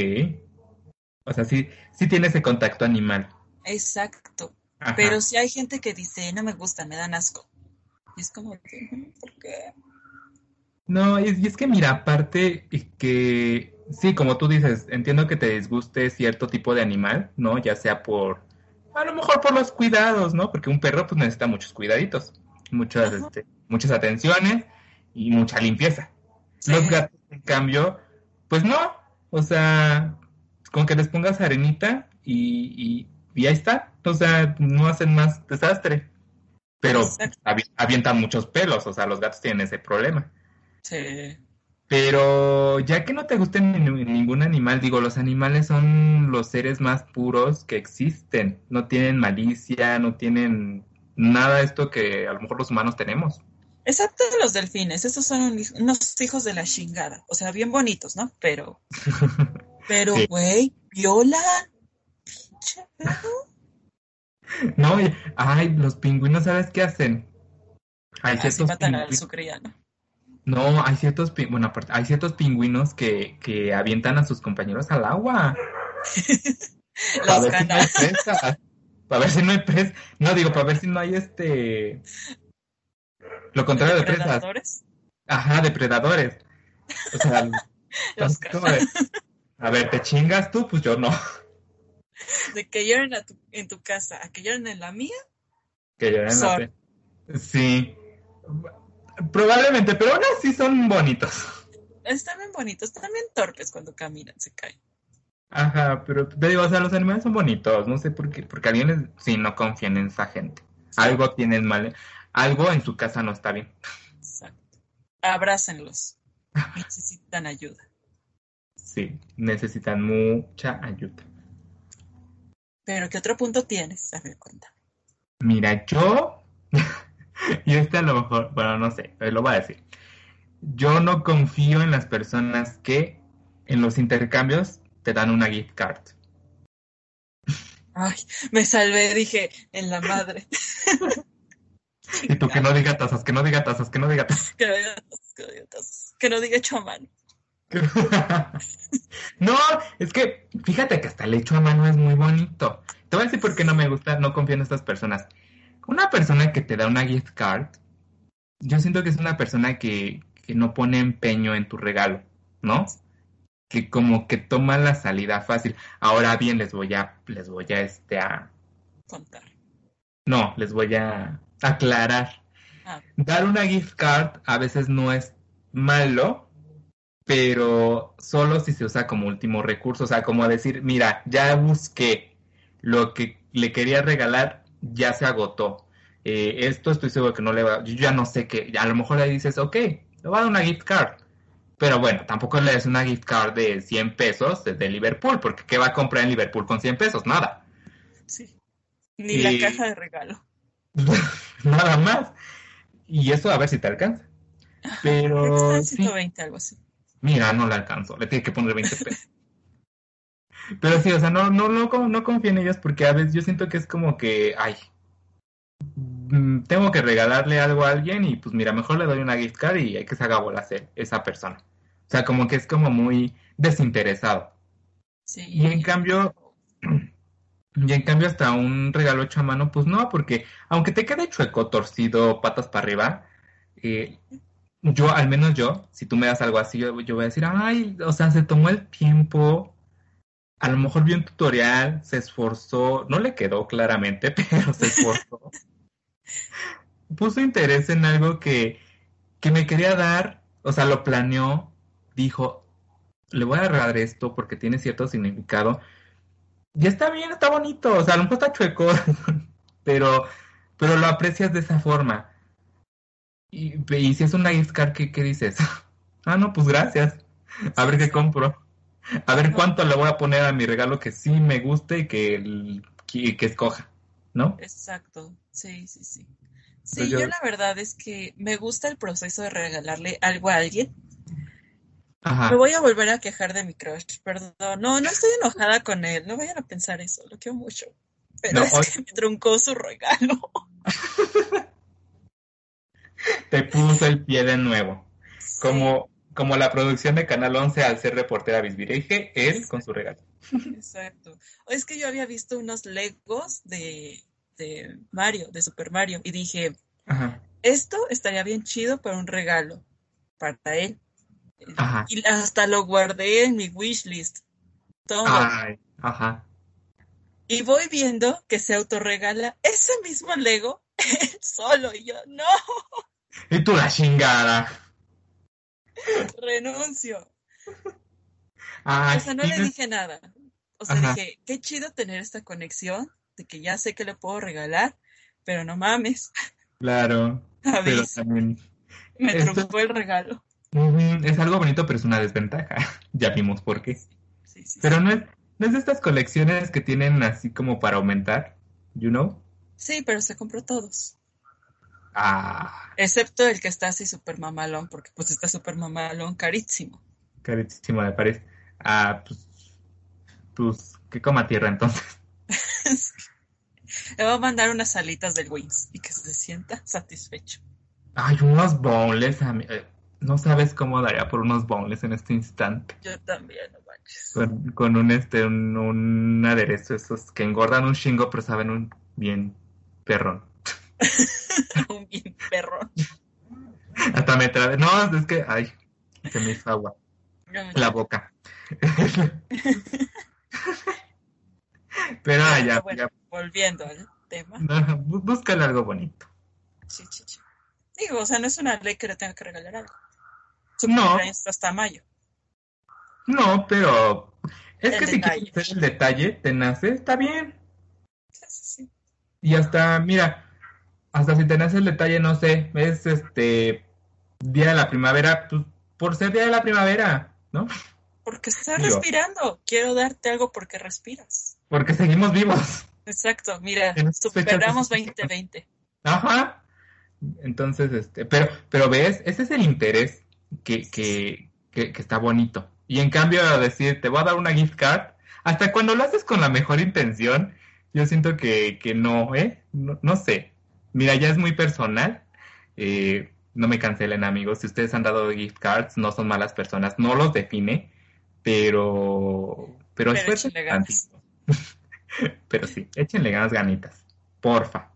O sea, sí, sí tiene ese contacto animal. Exacto. Pero si hay gente que dice, no me gusta, me dan asco. Y es como, ¿por qué? No, y es que mira, aparte que, sí, como tú dices, entiendo que te disguste cierto tipo de animal, ¿no? Ya sea por, a lo mejor por los cuidados, ¿no? Porque un perro pues necesita muchos cuidaditos, muchas, este, muchas atenciones y mucha limpieza. Los gatos, en cambio, pues no. O sea, con que les pongas arenita y, y, ahí está. O sea, no hacen más desastre. Pero avientan muchos pelos, o sea, los gatos tienen ese problema. Sí. Pero ya que no te gusten ningún animal, digo, los animales son los seres más puros que existen. No tienen malicia, no tienen nada de esto que a lo mejor los humanos tenemos. Excepto los delfines, esos son unos hijos de la chingada. O sea, bien bonitos, ¿no? Pero. Pero, güey, viola. Pinche No, ay, los pingüinos, ¿sabes qué hacen? Hay Así su criado. No, hay ciertos, bueno, hay ciertos pingüinos que, que avientan a sus compañeros al agua. para ver si no hay presa. Para ver si no hay presa. No, digo, para ver si no hay este... Lo contrario de presas. ¿Depredadores? Ajá, depredadores. O sea, Los a ver, ¿te chingas tú? Pues yo no. De que lloren en tu casa a que lloren en la mía. Que lloren en la mía. Sí. Probablemente, pero aún así son bonitos. Están bien bonitos, están bien torpes cuando caminan, se caen. Ajá, pero te digo, o sea, los animales son bonitos, no sé por qué, porque alguien sí no confían en esa gente. Algo tienen mal, algo en su casa no está bien. Exacto. Abrácenlos. necesitan ayuda. Sí, necesitan mucha ayuda. Pero ¿qué otro punto tienes? A ver, cuenta. Mira, yo y este a lo mejor, bueno, no sé, lo voy a decir. Yo no confío en las personas que en los intercambios te dan una gift card. Ay, me salvé, dije, en la madre. y tú que no diga tasas, que no diga tasas, que no diga tasas. Que no diga tasas, que no diga tasas. Que no diga hecho a mano. no, es que fíjate que hasta el hecho a mano es muy bonito. Te voy a decir por qué no me gusta, no confío en estas personas. Una persona que te da una gift card, yo siento que es una persona que, no pone empeño en tu regalo, ¿no? Que como que toma la salida fácil. Ahora bien, les voy a, les voy a este a contar. No, les voy a aclarar. Ah. Dar una gift card a veces no es malo, pero solo si se usa como último recurso, o sea, como decir, mira, ya busqué lo que le quería regalar, ya se agotó. Eh, esto estoy seguro que no le va, yo ya no sé qué, a lo mejor le dices, ok, le voy a dar una gift card. Pero bueno, tampoco le des una gift card de 100 pesos de, Liverpool, porque ¿qué va a comprar en Liverpool con 100 pesos? Nada. Sí. Ni la caja de regalo. Nada más. Y eso a ver si te alcanza. Pero. 120, algo así. Mira, no le alcanzó, le tiene que poner 20 pesos. Pero sí, o sea, no, no, no, no confío en ellos porque a veces yo siento que es como que, ay, mm, tengo que regalarle algo a alguien y pues mira, mejor le doy una gift card y hay que se haga bola esa persona. O sea, como que es como muy desinteresado. Sí. Y en cambio, y en cambio hasta un regalo hecho a mano, pues no, porque aunque te quede chueco, torcido, patas para arriba, eh, yo, al menos yo, si tú me das algo así, yo, yo voy a decir, ay, o sea, se tomó el tiempo a lo mejor vio un tutorial, se esforzó, no le quedó claramente, pero se esforzó. Puso interés en algo que, que me quería dar, o sea, lo planeó, dijo, le voy a regalar esto porque tiene cierto significado. Y está bien, está bonito, o sea, a lo mejor está chueco, pero, pero lo aprecias de esa forma. Y, y si es una gift card, ¿qué, ¿qué dices? ah, no, pues gracias. A ver qué compro. A ver cuánto le voy a poner a mi regalo que sí me guste y que, que, escoja, ¿no? Exacto, sí, sí, sí. Sí, yo... la verdad es que me gusta el proceso de regalarle algo a alguien. Ajá. Me voy a volver a quejar de mi crush, perdón. No, no estoy enojada con él, no vayan a pensar eso, lo quiero mucho. Pero es que me truncó su regalo. Te puso el pie de nuevo. Como como la producción de Canal 11 al ser reportera Bisbireje, él con su regalo. Exacto. Es que yo había visto unos Legos de, Mario, de Super Mario, y dije, esto estaría bien chido para un regalo, para él. Y hasta lo guardé en mi wishlist. Todo. ajá. Y voy viendo que se autorregala ese mismo Lego él solo, y yo, no. Y tú la chingada. Renuncio. o sea, no le dije nada. O sea, dije, qué chido tener esta conexión, de que ya sé que le puedo regalar, pero no mames. Claro. Pero también... Me Esto... el regalo. Es algo bonito, pero es una desventaja. ya vimos por qué. Sí, sí, pero no es, no es de estas colecciones que tienen así como para aumentar, you know? Sí, pero se compró todos. Ah. Excepto el que está así súper mamalón, porque pues está súper mamalón, carísimo. Carísimo me parece. Ah, pues, pues, que coma tierra entonces. Le voy a mandar unas alitas del Wings y que se sienta satisfecho. Ay, unos boneless, eh, no sabes cómo daría por unos boneless en este instante. Yo también, no manches. Con, un, este, un, aderezo esos que engordan un chingo, pero saben un bien perrón. un bien perrón. Hasta me trae. No, es que, ay, se me hizo agua. La boca. Pero ah, ya, Volviendo al tema. búscale algo bonito. Sí, sí, sí. Digo, o sea, no es una ley que le tenga que regalar algo. Su no. hasta mayo. No, pero es que si quieres hacer el detalle, te nace, está bien. Sí, sí, sí. Y hasta, mira, hasta si te nace el detalle, no sé, es este día de la primavera, pues por ser día de la primavera, ¿no? Porque estás respirando. Quiero darte algo porque respiras. Porque seguimos vivos. Exacto, mira, superamos 2020. Ajá. Entonces, este, pero, pero ves, ese es el interés que, que, que, está bonito. Y en cambio, decir, te voy a dar una gift card, hasta cuando lo haces con la mejor intención, yo siento que, que no, ¿eh? No, no, sé. Mira, ya es muy personal. Eh, no me cancelen, amigos. Si ustedes han dado gift cards, no son malas personas. No los define pero, pero, pero pero sí, échenle ganas ganitas, porfa.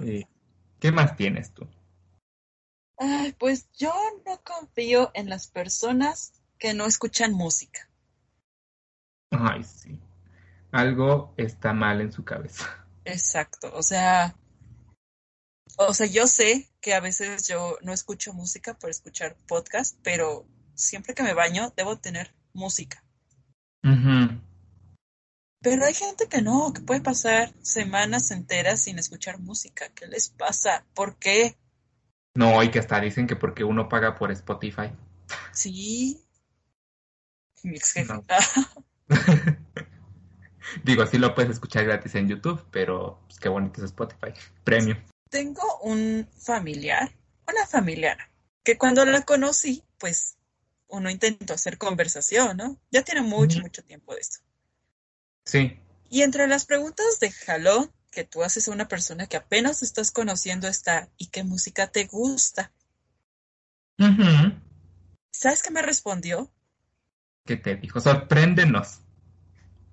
Eh, ¿Qué más tienes tú? Ay, pues yo no confío en las personas que no escuchan música. Ay, sí. Algo está mal en su cabeza. Exacto, o sea, o sea, yo sé que a veces yo no escucho música por escuchar podcast, pero siempre que me baño debo tener música. Pero hay gente que no, que puede pasar semanas enteras sin escuchar música. ¿Qué les pasa? ¿Por qué? No, y que hasta dicen que porque uno paga por Spotify. Sí. Mi ex jefe. Digo, sí lo puedes escuchar gratis en YouTube, pero pues, qué bonito es Spotify. Premio. Tengo un familiar, una familiar, que cuando la conocí, pues uno intentó hacer conversación, ¿no? Ya tiene mucho, mucho tiempo de esto. Sí. Y entre las preguntas de jalón que tú haces a una persona que apenas estás conociendo está, ¿y qué música te gusta? ¿Sabes qué me respondió? ¿Qué te dijo? Sorpréndenos.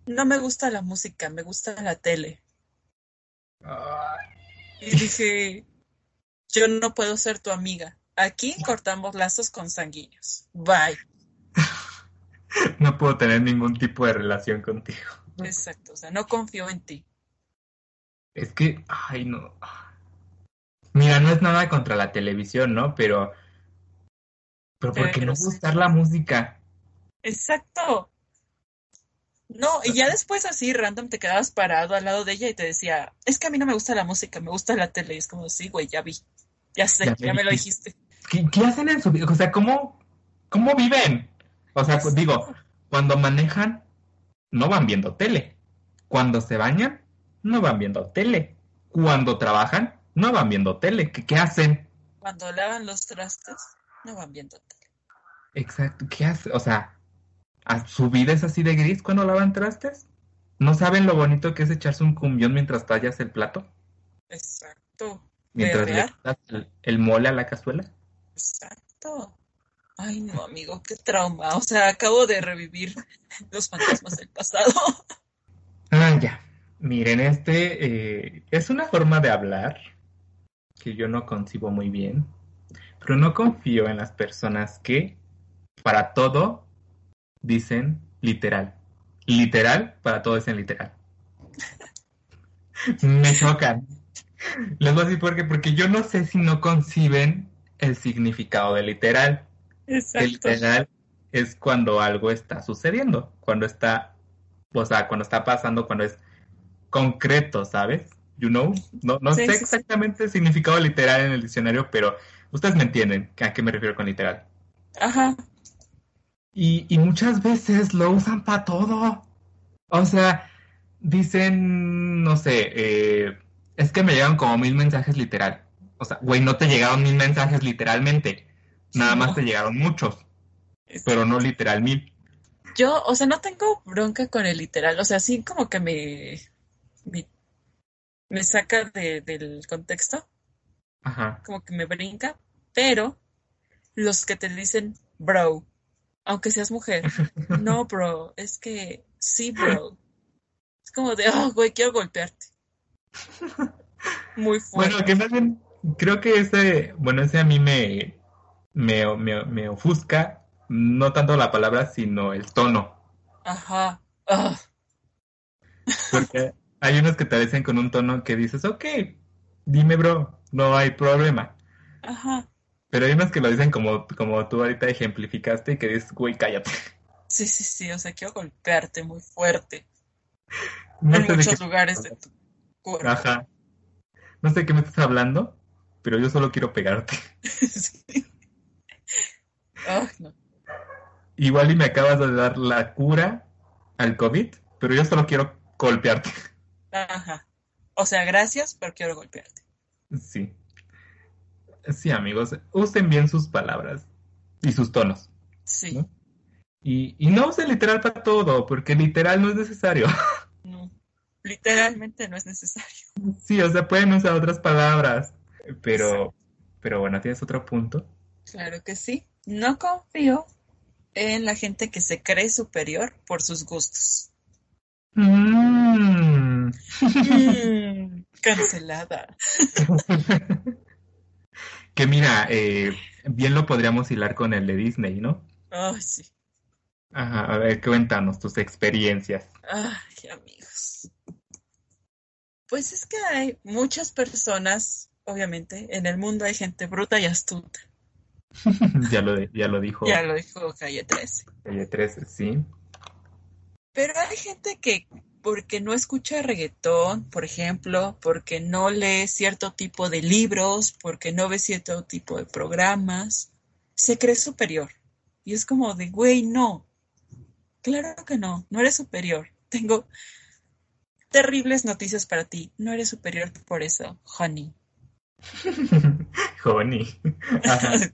No me gusta la música, me gusta la tele. Y dije, yo no puedo ser tu amiga. Aquí cortamos lazos consanguíneos. Bye. no puedo tener ningún tipo de relación contigo. Exacto, o sea, no confío en ti. Es que, ay, no. Mira, no es nada contra la televisión, ¿no? Pero, pero ¿por qué no gustar la música? Exacto. No, y ya después así, random, te quedabas parado al lado de ella y te decía, es que a mí no me gusta la música, me gusta la tele. Y es como, sí, güey, ya vi. Ya sé, ya me lo dijiste. ¿Qué, hacen en su vida? O sea, ¿cómo, ¿cómo viven? O sea, pues, digo, cuando manejan, no van viendo tele. Cuando se bañan, no van viendo tele. Cuando trabajan, no van viendo tele. ¿Qué, qué hacen? Cuando lavan los trastes, no van viendo tele. Exacto, ¿qué hacen? O sea, ¿su vida es así de gris cuando lavan trastes? ¿No saben lo bonito que es echarse un cumbión mientras tallas el plato? Exacto. Mientras le das el mole a la cazuela. Exacto. Ay, no, amigo, qué trauma. O sea, acabo de revivir los fantasmas del pasado. Ah, ya. Miren, este eh, es una forma de hablar que yo no concibo muy bien, pero no confío en las personas que para todo dicen literal. Literal, para todo dicen literal. Me chocan. Les voy a decir por qué, porque yo no sé si no conciben el significado de literal. Exacto. El literal es cuando algo está sucediendo, cuando está, o sea, cuando está pasando, cuando es concreto, ¿sabes? You know? No, no sé exactamente el significado literal en el diccionario, pero ustedes me entienden a qué me refiero con literal. Ajá. Y, y muchas veces lo usan para todo. O sea, dicen, no sé, eh, es que me llegan como mil mensajes literal. O sea, güey, no te llegaron mil mensajes literalmente. Nada más te llegaron muchos. Pero no literal mil. Yo, o sea, no tengo bronca con el literal. O sea, sí como que me, me, saca del contexto. Ajá. Como que me brinca. Pero los que te dicen bro, aunque seas mujer. no, bro, es que sí, bro. Es como de, oh, güey, quiero golpearte. Muy fuerte. Bueno, que más bien, creo que ese, bueno, ese a mí me, me, me, ofusca, no tanto la palabra, sino el tono. Ajá. Porque hay unos que te dicen con un tono que dices, ok, dime, bro, no hay problema. Ajá. Pero hay unos que lo dicen como, como tú ahorita ejemplificaste y que dices, güey, cállate. Sí, sí, sí, o sea, quiero golpearte muy fuerte en muchos lugares de tu cuerpo. Ajá. No sé de qué me estás hablando, pero yo solo quiero pegarte. sí. no. Igual y me acabas de dar la cura al COVID, pero yo solo quiero golpearte. Ajá. O sea, gracias, pero quiero golpearte. Sí. Sí, amigos, usen bien sus palabras y sus tonos. Sí. Y, y no usen literal para todo, porque literal no es necesario. No, literalmente no es necesario. Sí, o sea, pueden usar otras palabras, pero, pero bueno, ¿tienes otro punto? Claro que sí. No confío en la gente que se cree superior por sus gustos. Mm. Mm, cancelada. que mira, eh, bien lo podríamos hilar con el de Disney, ¿no? Ay, sí. Ajá, a ver, cuéntanos tus experiencias. Ay, amigos. Pues es que hay muchas personas, obviamente, en el mundo hay gente bruta y astuta. ya, lo, ya lo dijo. Ya lo dijo Calle 13. Calle 13, sí. Pero hay gente que porque no escucha reggaetón, por ejemplo, porque no lee cierto tipo de libros, porque no ve cierto tipo de programas, se cree superior. Y es como de, güey, no, Claro que no, no eres superior. Tengo terribles noticias para ti. No eres superior por eso, honey. honey.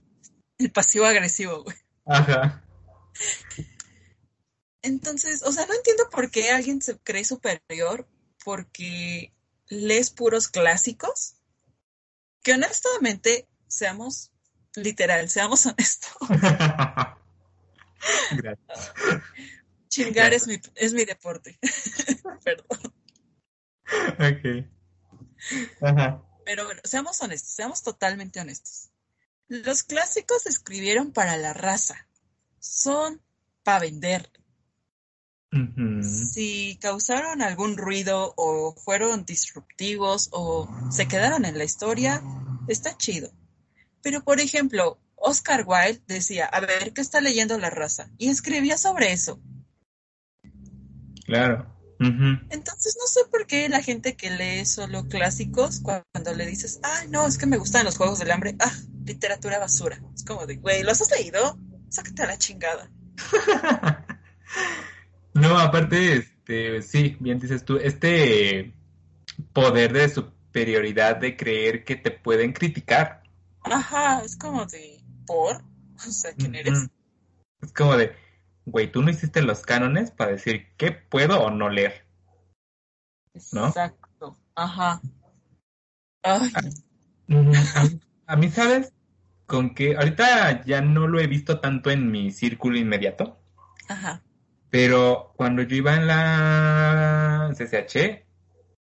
El pasivo agresivo, güey. Ajá. Entonces, o sea, no entiendo por qué alguien se cree superior porque lees puros clásicos. Que honestamente, seamos literal, seamos honestos. Gracias. Chingar es mi, es mi deporte. Perdón. Ok. Ajá. Pero bueno, seamos honestos, seamos totalmente honestos. Los clásicos se escribieron para la raza. Son para vender. Si causaron algún ruido o fueron disruptivos o se quedaron en la historia, está chido. Pero por ejemplo, Oscar Wilde decía, a ver, ¿qué está leyendo la raza? Y escribía sobre eso. Claro. Entonces no sé por qué la gente que lee solo clásicos, cuando le dices, ah, no, es que me gustan los Juegos del Hambre, ah, literatura basura. Es como de, güey, ¿los has leído? Sácate a la chingada. no, aparte, este, sí, bien dices tú, este poder de superioridad de creer que te pueden criticar. Ajá, es como de, ¿por? O sea, ¿quién eres? Es como de, güey, tú no hiciste los cánones para decir qué puedo o no leer. ¿No? Exacto, ajá. Ay. Ah, a, mí, ¿sabes? Con que ahorita ya no lo he visto tanto en mi círculo inmediato. Ajá. Pero cuando yo iba en la CCH,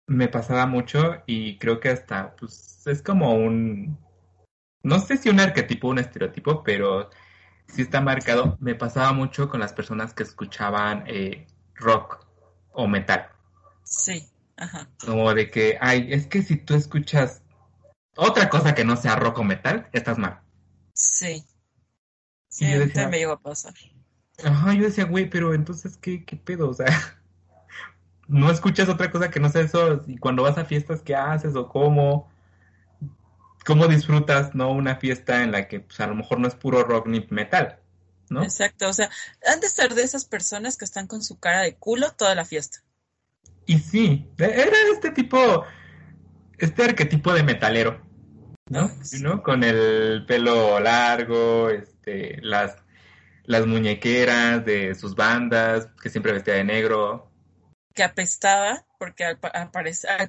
me pasaba mucho y creo que hasta, pues, es como un, no sé si un arquetipo o un estereotipo, pero sí está marcado. Me pasaba mucho con las personas que escuchaban eh, rock o metal. Sí, ajá. Como de que, ay, es que si tú escuchas otra cosa que no sea rock o metal, estás mal. Sí. Siempre me llegó a pasar. Ajá, yo decía, güey, pero entonces, ¿qué, qué pedo? O sea, no escuchas otra cosa que no sea eso. Y cuando vas a fiestas, ¿qué haces o cómo? ¿Cómo disfrutas, no? Una fiesta en la que, pues, a lo mejor no es puro rock ni metal, ¿no? Exacto, o sea, han de ser de esas personas que están con su cara de culo toda la fiesta. Y sí, e, era este tipo, este arquetipo de metalero, ¿no? ¿no? Con el pelo largo, este, las las muñequeras de sus bandas, que siempre vestía de negro. Que apestaba, porque al,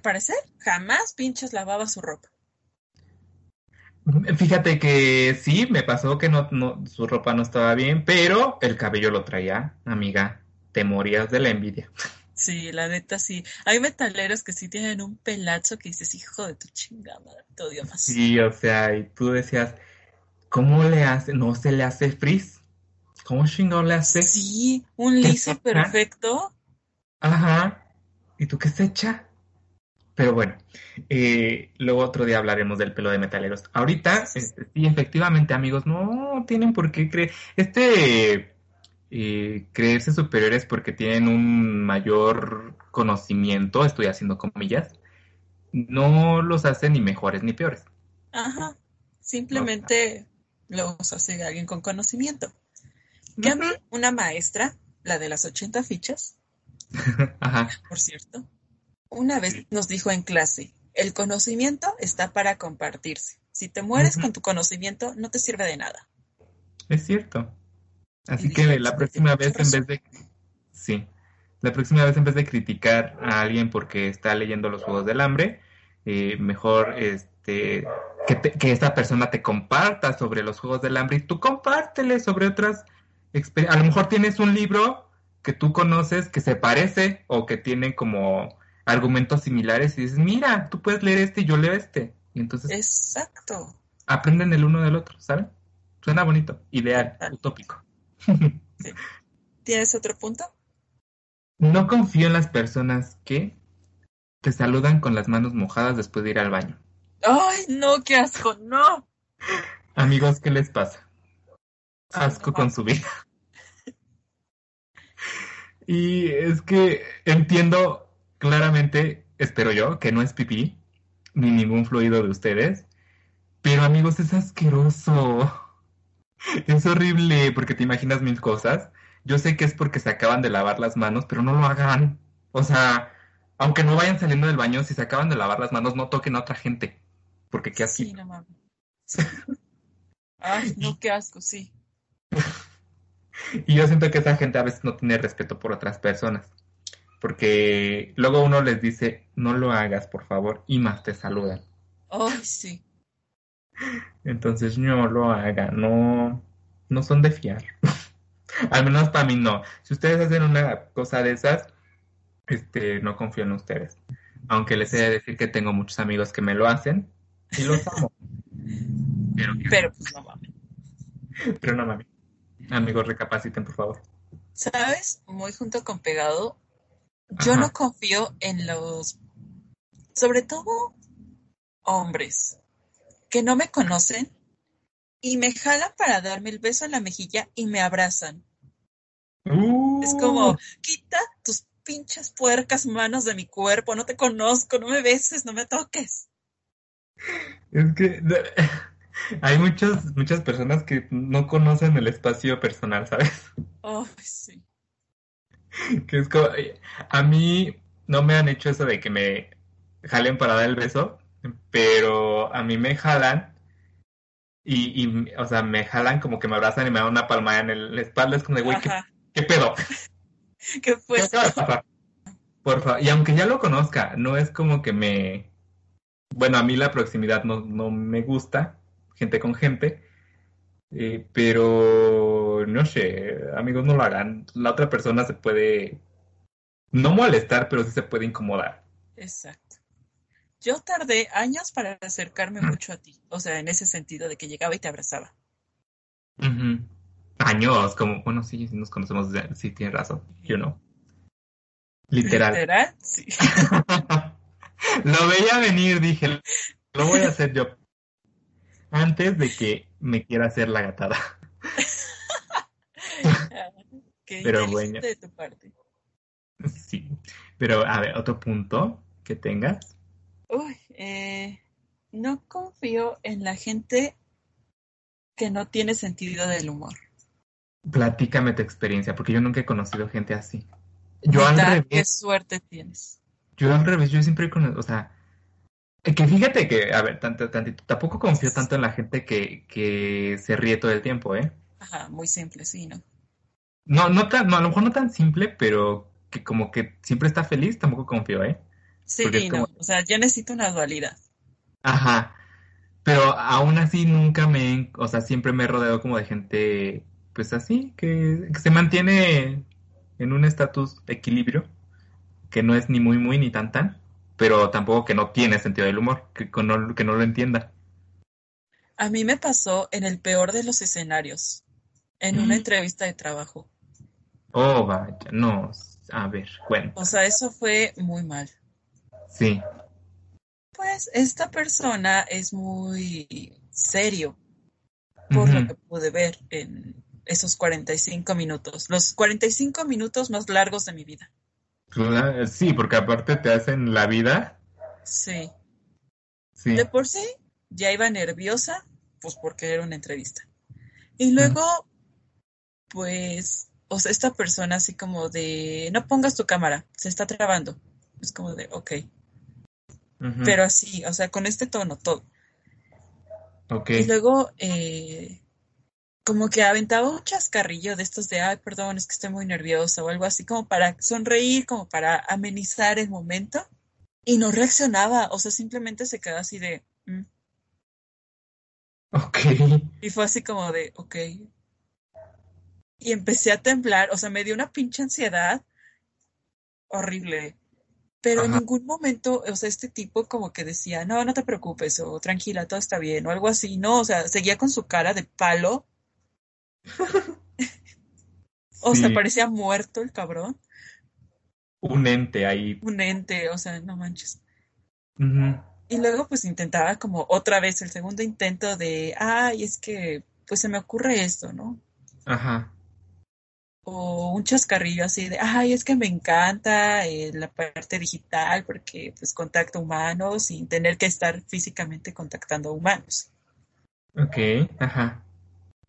parecer jamás pinches lavaba su ropa. Fíjate que sí, me pasó que no, su ropa no estaba bien, pero el cabello lo traía, amiga. Te morías de la envidia. Sí, la neta sí. Hay metaleros que sí tienen un pelazo que dices, hijo de tu chingada, te odio más. Sí, o sea, y tú decías, ¿cómo le hace? ¿No se le hace frizz? ¿Cómo chingón le hace? Sí, un liso perfecto. Ajá. ¿Y tú qué se echa? Pero bueno, eh, luego otro día hablaremos del pelo de metaleros. Ahorita, este, sí, efectivamente, amigos, no tienen por qué creer. Este eh, creerse superiores porque tienen un mayor conocimiento, estoy haciendo comillas, no los hace ni mejores ni peores. Ajá. Simplemente los hace alguien con conocimiento. Que a mí, una maestra, la de las 80 fichas, por cierto, una vez nos dijo en clase, el conocimiento está para compartirse. Si te mueres con tu conocimiento, no te sirve de nada. Es cierto. Así que la próxima vez, en vez de... Sí. La próxima vez, en vez de criticar a alguien porque está leyendo los Juegos del Hambre, eh, mejor este, que, que esa persona te comparta sobre los Juegos del Hambre y tú compártele sobre otras a lo mejor tienes un libro que tú conoces que se parece o que tiene como argumentos similares y dices, mira, tú puedes leer este y yo leo este. Y entonces... Exacto. Aprenden el uno del otro, ¿saben? Suena bonito, ideal, utópico. ¿Tienes otro punto? No confío en las personas que te saludan con las manos mojadas después de ir al baño. Ay, no, qué asco, no. Amigos, ¿qué les pasa? Asco con su vida. Y es que entiendo claramente, espero yo, que no es pipí ni ningún fluido de ustedes. Pero amigos, es asqueroso. Es horrible porque te imaginas mil cosas. Yo sé que es porque se acaban de lavar las manos, pero no lo hagan. O sea, aunque no vayan saliendo del baño, si se acaban de lavar las manos, no toquen a otra gente. Porque qué asco. Sí, no mames. Ay, no, qué asco, sí. y yo siento que esa gente a veces no tiene respeto por otras personas. Porque luego uno les dice, no lo hagas, por favor, y más te saludan. Ay, sí. Entonces no lo hagan, no, no son de fiar. Al menos para mí no. Si ustedes hacen una cosa de esas, este, no confío en ustedes. Aunque les he de decir que tengo muchos amigos que me lo hacen y los amo. Pero, Pero pues no mames. Pero no mames. Amigos, recapaciten, por favor. ¿Sabes? Muy junto con pegado. Yo no confío en los, sobre todo, hombres que no me conocen y me jalan para darme el beso en la mejilla y me abrazan. Es como, uh. quita tus pinches puercas manos de mi cuerpo, no te conozco, no me beses, no me toques. Es que hay muchas, muchas personas que no conocen el espacio personal, ¿sabes? Oh, sí. Que es como, a mí no me han hecho eso de que me jalen para dar el beso, pero a mí me jalan y, y o sea, me jalan como que me abrazan y me dan una palmada en el, la espalda, es como de, güey, ¿qué, pedo? ¿Qué fue? Por favor, y aunque ya lo conozca, no es como que me... Bueno, a mí la proximidad no, no me gusta, gente con gente. Eh, pero no sé, amigos, no lo hagan. La otra persona se puede no molestar, pero sí se puede incomodar. Exacto. Yo tardé años para acercarme mucho a ti, o sea, en ese sentido de que llegaba y te abrazaba. Años, como, bueno, sí, sí nos conocemos, sí, tienes razón, yo no. Literal. Literal, sí. lo veía venir, dije, lo voy a hacer yo antes de que me quiera hacer la gatada. Qué Pero bueno. de tu parte. Sí. Pero, a ver, otro punto que tengas. Uy, eh, no confío en la gente que no tiene sentido del humor. Platícame tu experiencia, porque yo nunca he conocido gente así. Yo al Neta, Qué revés, suerte tienes. yo al revés, yo siempre he conocido, o sea, que fíjate que, a ver, tanto, tantito, tampoco confío tanto en la gente que, que se ríe todo el tiempo, ¿eh? Ajá, muy simple, sí, ¿no? No, no tan, no, a lo mejor no tan simple, pero que como que siempre está feliz, tampoco confío, ¿eh? Sí, es no. O sea, yo necesito una dualidad. Ajá. Pero aún así nunca me, o sea, siempre me he rodeado como de gente, pues así, que, que se mantiene en un estatus equilibrio, que no es ni muy muy ni tan tan, pero tampoco que no tiene sentido del humor, que, no, que no lo entienda. A mí me pasó en el peor de los escenarios, en una entrevista de trabajo. Oh, vaya, no, a ver, bueno, O sea, eso fue muy mal. sí, Pues esta persona es muy serio, por lo que pude ver en esos 45 minutos, los 45 minutos más largos de mi vida. Claro, Sí, porque aparte te hacen la vida, Sí. sí, De por sí ya iba nerviosa, pues porque era una entrevista. Y luego, pues, o sea, esta persona así como de, no pongas tu cámara, se está trabando. Es como de, ok. Pero así, o sea, con este tono, todo. Ok, Y luego, eh, como que aventaba un chascarrillo de estos de, ay, perdón, es que estoy muy nerviosa o algo así, como para sonreír, como para amenizar el momento. Y no reaccionaba, o sea, simplemente se quedaba así de, "Mm". ok, Y fue así como de, ok. Y empecé a temblar, o sea, me dio una pinche ansiedad horrible. Pero en ningún momento, o sea, este tipo como que decía, no, no te preocupes, o tranquila, todo está bien, o algo así. No, o sea, seguía con su cara de palo. O sea, parecía muerto el cabrón. un ente ahí. Un ente, o sea, no manches. Y luego pues intentaba como otra vez el segundo intento de, ay, es que pues se me ocurre esto, ¿no? Ajá. o un chascarrillo así de, ay, es que me encanta eh, la parte digital porque pues contacto humanos sin tener que estar físicamente contactando humanos. Ok, ajá.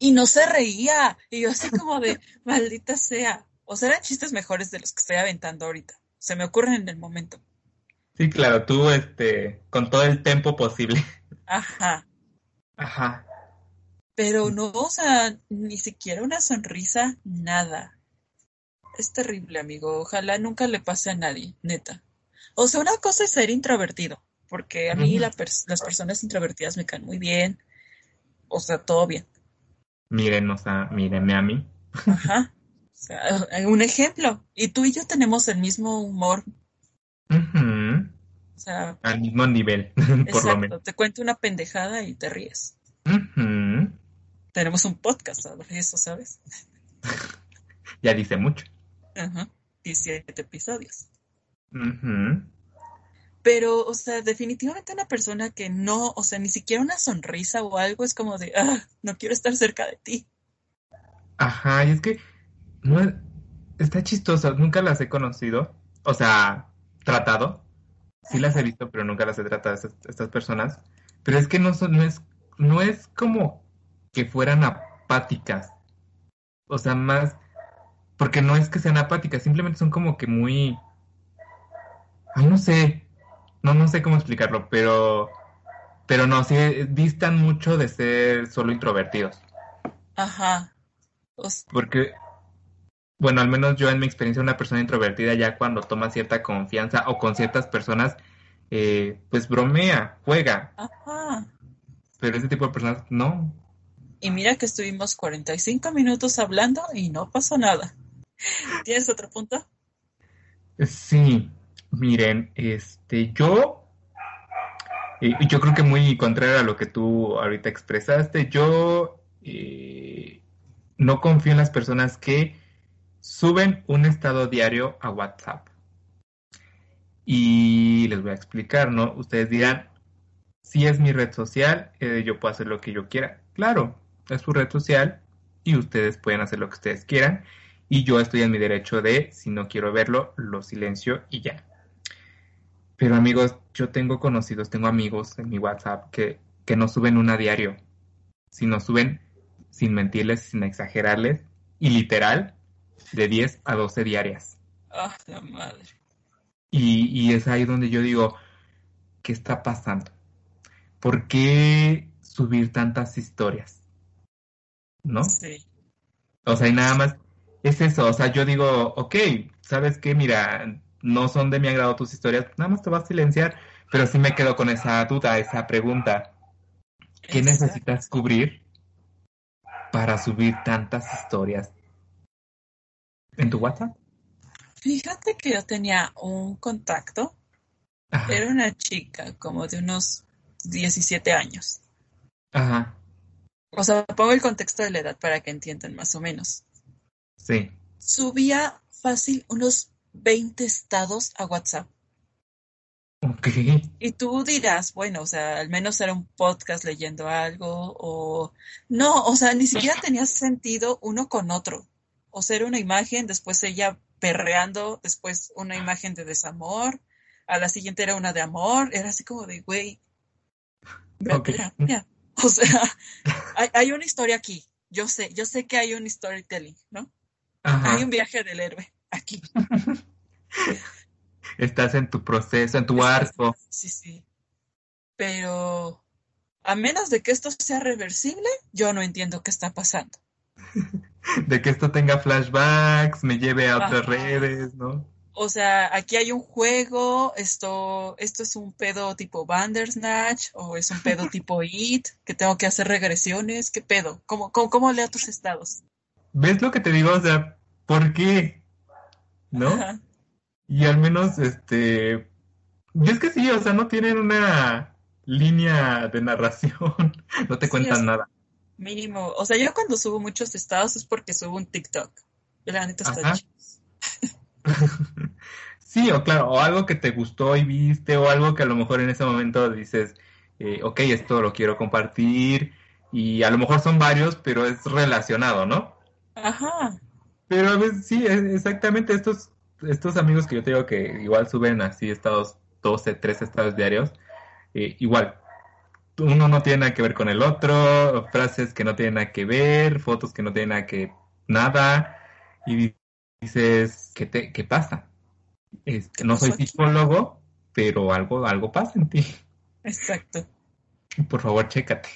Y no se reía, y yo así como de, maldita sea. O sea, eran chistes mejores de los que estoy aventando ahorita. Se me ocurren en el momento. Sí, claro, tú, este, con todo el tiempo posible. Ajá. Ajá. Pero no, o sea, ni siquiera una sonrisa, nada. Es terrible, amigo. Ojalá nunca le pase a nadie, neta. O sea, una cosa es ser introvertido, porque a mí Ujú. la pers- las personas introvertidas me caen muy bien. O sea, todo bien. Miren, o sea, mírenme a mí. Ajá. O sea, un ejemplo. Y tú y yo tenemos el mismo humor. Ujú. O sea, Al mismo nivel, por lo exacto. menos. Te cuento una pendejada y te ríes. Ujú. Tenemos un podcast sobre eso, ¿sabes? Ya dice mucho. Ajá. 17 episodios. Ujú. Pero, o sea, definitivamente una persona que no, o sea, ni siquiera una sonrisa o algo es como de, ah, no quiero estar cerca de ti. Ajá, y es que no es- está chistoso, nunca las he conocido, o sea, tratado. Sí las he visto, pero nunca las he tratado estas, estas personas. Pero es que no son, no es, no es como que fueran apáticas. O sea, más, porque no es que sean apáticas, simplemente son como que muy, ay, no sé, no, no sé cómo explicarlo, pero, pero no, sí, distan mucho de ser solo introvertidos. Ajá. O Porque, bueno, al menos yo en mi experiencia, una persona introvertida ya cuando toma cierta confianza o con ciertas personas, eh, pues bromea, juega, ajá. pero ese tipo de personas no. Y mira que estuvimos 45 minutos hablando y no pasó nada. ¿Tienes otro punto? Sí, miren, este, yo, eh, yo creo que muy contrario a lo que tú ahorita expresaste, yo eh, no confío en las personas que suben un estado diario a WhatsApp. Y les voy a explicar, ¿no? Ustedes dirán, si es mi red social, eh, yo puedo hacer lo que yo quiera. Claro, es su red social y ustedes pueden hacer lo que ustedes quieran. y yo estoy en mi derecho de, si no quiero verlo, lo silencio y ya. Pero amigos, yo tengo conocidos, tengo amigos en mi WhatsApp que, que no suben una diario, sino suben, sin mentirles, sin exagerarles, y literal, de 10 a 12 diarias. Ah, la madre. Y, y es ahí donde yo digo, ¿qué está pasando? ¿Por qué subir tantas historias? ¿No? Sí. O sea, y nada más es eso. O sea, yo digo, ok, ¿sabes qué? Mira, no son de mi agrado tus historias, nada más te vas a silenciar, pero sí me quedo con esa duda, esa pregunta. ¿Qué Exacto. necesitas cubrir para subir tantas historias en tu WhatsApp? Fíjate que yo tenía un contacto, Ajá. era una chica como de unos 17 años. Ajá. O sea, pongo el contexto de la edad para que entiendan más o menos. Sí. Subía fácil unos 20 estados a WhatsApp. Y tú dirás, bueno, o sea, al menos era un podcast leyendo algo o... No, o sea, ni siquiera tenía sentido uno con otro. O sea, era una imagen, después ella perreando, después una imagen de desamor, a la siguiente era una de amor, era así como de, güey, ve a Ok. terapia. O sea, hay, hay una historia aquí. Yo sé, yo sé que hay un storytelling, ¿no? Ajá. Hay un viaje del héroe aquí. Estás en tu proceso, en tu arco. Sí, sí. Pero a menos de que esto sea reversible, yo no entiendo qué está pasando. De que esto tenga flashbacks, me lleve a otras redes, ¿no? O sea, aquí hay un juego, esto, esto es un pedo tipo Bandersnatch o es un pedo tipo It, que tengo que hacer regresiones, ¿qué pedo? ¿Cómo, cómo, cómo leo tus estados? ¿Ves lo que te digo? O sea, ¿por qué? ¿No? Ajá. Y al menos, este, y es que sí, o sea, no tienen una línea de narración, no te Sí, cuentan nada. Mínimo. O sea, yo cuando subo muchos estados es porque subo un TikTok. La neta está. Sí, o claro, o algo que te gustó y viste, o algo que a lo mejor en ese momento dices, eh, ok, esto lo quiero compartir, y a lo mejor son varios, pero es relacionado, ¿no? Ajá. Pero a veces sí, es- exactamente estos, estos amigos que yo te digo que igual suben así estados, 12, 13 estados diarios, eh, igual, uno no tiene nada que ver con el otro, frases que no tienen nada que ver, fotos que no tienen nada que nada, y dices, ¿qué te, qué pasa? Este, ¿Qué no soy psicólogo, pero algo, algo pasa en ti. Exacto. Por favor, chécate.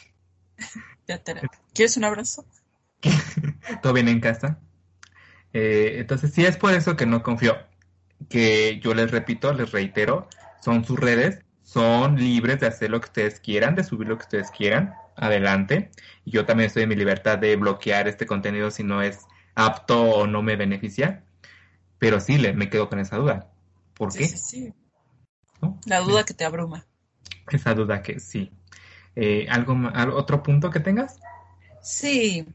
¿Quieres un abrazo? ¿Todo bien en casa? Eh, entonces, sí es por eso que no confío. Que yo les repito, les reitero, son sus redes, son libres de hacer lo que ustedes quieran, de subir lo que ustedes quieran, adelante. Y yo también estoy en mi libertad de bloquear este contenido si no es apto o no me beneficia. Pero sí, le, me quedo con esa duda. ¿Por Sí, qué? sí, sí. ¿No? La duda que te abruma. Esa duda que sí. Eh, ¿algo, ¿Otro punto que tengas? Sí,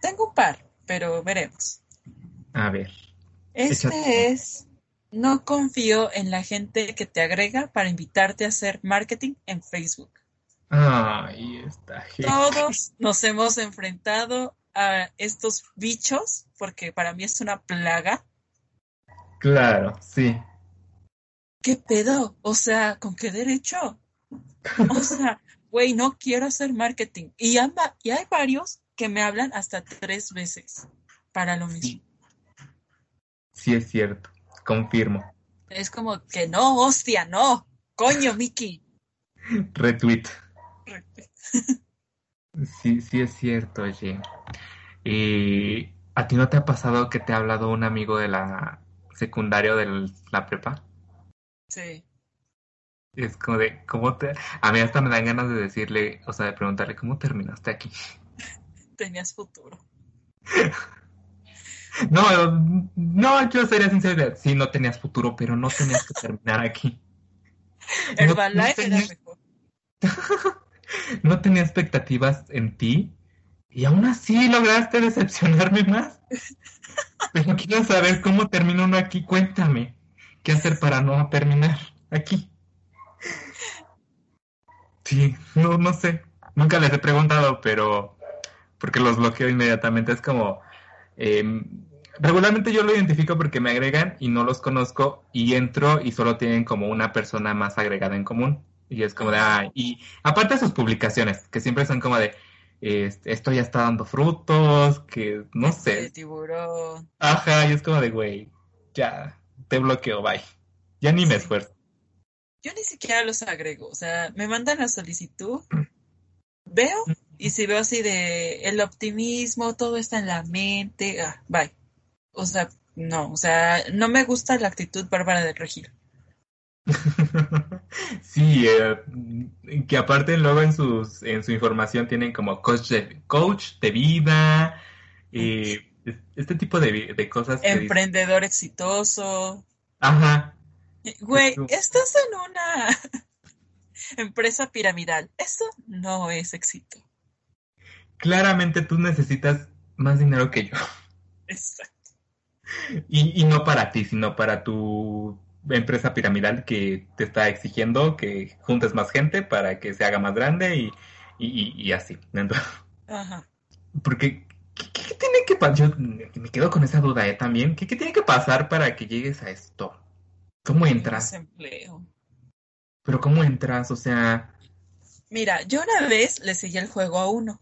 tengo un par, pero veremos. A ver. Este Échate. es, no confío en la gente que te agrega para invitarte a hacer marketing en Facebook. Esta gente. Todos nos hemos enfrentado a estos bichos, porque para mí es una plaga. Claro, sí. ¿Qué pedo? O sea, ¿con qué derecho? O sea, güey, no quiero hacer marketing. Y, amba- y hay varios que me hablan hasta tres veces para lo mismo. Sí es cierto, confirmo. Es como que no, hostia, no. Coño, Mickey. Retweet. Sí, sí es cierto, oye. ¿Y a ti no te ha pasado que te ha hablado un amigo de la secundaria o de la prepa? Sí. Es como de, ¿cómo te...? A mí hasta me dan ganas de decirle, o sea, de preguntarle, ¿cómo terminaste aquí? Tenías futuro. No, no, yo sería sincero, sí, no tenías futuro, pero no tenías que terminar aquí. No- no era tenías- mejor. no tenía expectativas en ti y aún así lograste decepcionarme más. Pero quiero saber cómo termina uno aquí. Cuéntame, ¿qué hacer para no terminar aquí? Sí, no, no sé. Nunca les he preguntado, pero porque los bloqueo inmediatamente. Es como, eh, regularmente yo lo identifico porque me agregan y no los conozco y entro y solo tienen como una persona más agregada en común. Y es como de, ah, y aparte de sus publicaciones, que siempre son como de, este, esto ya está dando frutos, que no sé. De tiburón. Ajá, y es como de, güey, ya, te bloqueo, bye. Ya ni me esfuerzo. Yo ni siquiera los agrego, o sea, me mandan la solicitud, veo, y si veo así de el optimismo, todo está en la mente, ah, bye. O sea, no, o sea, no me gusta la actitud bárbara del regir. sí, eh, que aparte luego en sus en su información tienen como coach de, coach de vida, eh, este tipo de, cosas. Emprendedor exitoso. Ajá. Güey, estás en una empresa piramidal. Eso no es éxito. Claramente tú necesitas más dinero que yo. Exacto. Y, y no para ti, sino para tu empresa piramidal que te está exigiendo que juntes más gente para que se haga más grande y, y, así. Ajá. Porque, ¿qué, tiene que pasar? Yo me quedo con esa duda ¿eh? también. ¿Qué, tiene que pasar para que llegues a esto? ¿Cómo entras? Desempleo. Pero ¿cómo entras? O sea... Mira, yo una vez le seguí el juego a uno.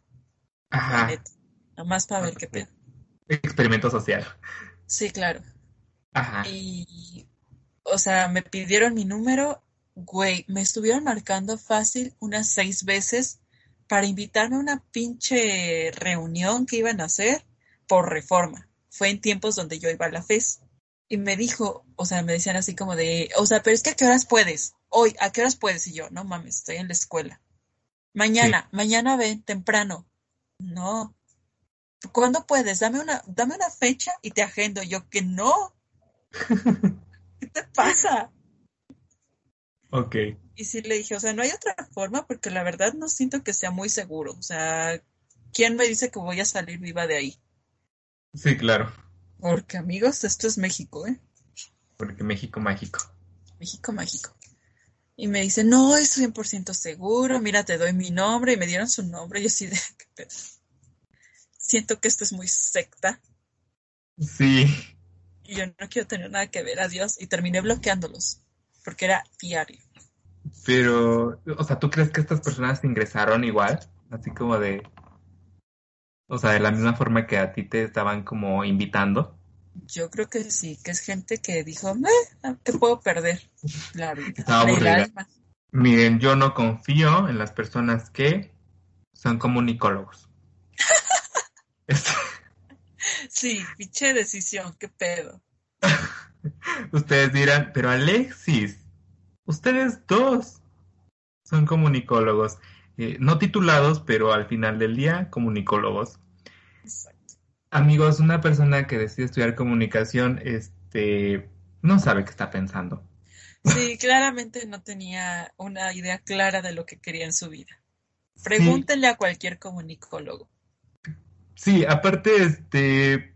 Ajá. Nomás para ver qué pedo. Experimento social. Sí, claro. Ajá. Y o sea, me pidieron mi número, güey, me estuvieron marcando fácil unas seis veces para invitarme a una pinche reunión que iban a hacer por reforma. Fue en tiempos donde yo iba a la FES. Y me dijo, o sea, me decían así como de, o sea, pero es que a qué horas puedes? Hoy, ¿a qué horas puedes? Y yo, no mames, estoy en la escuela. Mañana, mañana ven, temprano. No. ¿Cuándo puedes? Dame una, dame una fecha y te agendo. Yo que no. ¿qué te pasa? Ok. Y sí le dije, o sea, no hay otra forma porque la verdad no siento que sea muy seguro. O sea, ¿quién me dice que voy a salir viva de ahí? Sí, claro. Porque amigos, esto es México, ¿eh? Porque México mágico. México mágico. Y me dice, no, es 100% seguro, mira, te doy mi nombre. Y me dieron su nombre y así de, Siento que esto es muy secta. Sí y yo no quiero tener nada que ver, adiós, y terminé bloqueándolos, porque era diario. Pero, o sea, ¿tú crees que estas personas ingresaron igual? Así como de, o sea, de la misma forma que a ti te estaban como invitando. Yo creo que sí, que es gente que dijo, eh, ¿qué puedo perder? La vida. Miren, yo no confío en las personas que son comunicólogos. Sí, pinche decisión, qué pedo. ustedes dirán, pero Alexis, ustedes dos son comunicólogos, eh, no titulados, pero al final del día comunicólogos. Exacto. Amigos, una persona que decide estudiar comunicación, este, no sabe qué está pensando. Sí, claramente no tenía una idea clara de lo que quería en su vida. Pregúntenle a cualquier comunicólogo. Sí, aparte, este,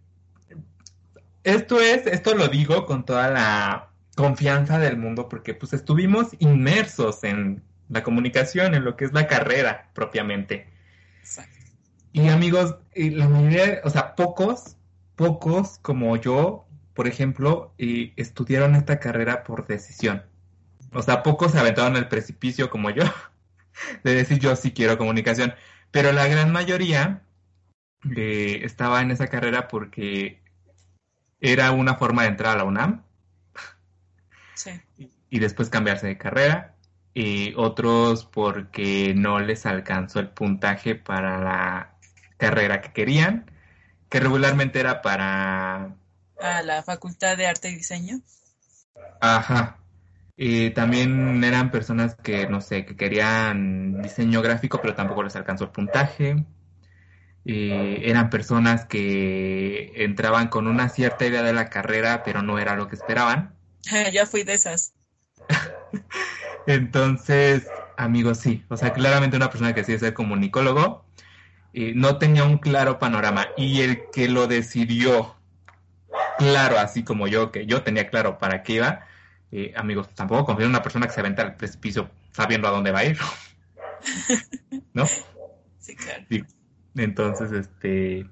esto es, esto lo digo con toda la confianza del mundo porque pues estuvimos inmersos en la comunicación, en lo que es la carrera propiamente. Exacto. Y amigos, la mayoría, o sea, pocos, pocos como yo, por ejemplo, estudiaron esta carrera por decisión. O sea, pocos se aventaron al precipicio como yo, de decir yo sí quiero comunicación. Pero la gran mayoría eh, estaba en esa carrera porque era una forma de entrar a la UNAM sí. y después cambiarse de carrera. Y otros porque no les alcanzó el puntaje para la carrera que querían, que regularmente era para... A la Facultad de Arte y Diseño. Ajá. Y también eran personas que, no sé, que querían diseño gráfico, pero tampoco les alcanzó el puntaje. Eh, eran personas que entraban con una cierta idea de la carrera, pero no era lo que esperaban. ya fui de esas. Entonces, amigos, sí, o sea, claramente una persona que sí es ser comunicólogo, eh, no tenía un claro panorama y el que lo decidió claro, así como yo, que yo tenía claro para qué iba, eh, amigos, tampoco confío en una persona que se aventa al precipicio sabiendo a dónde va a ir, ¿no? Sí, claro. Entonces, este,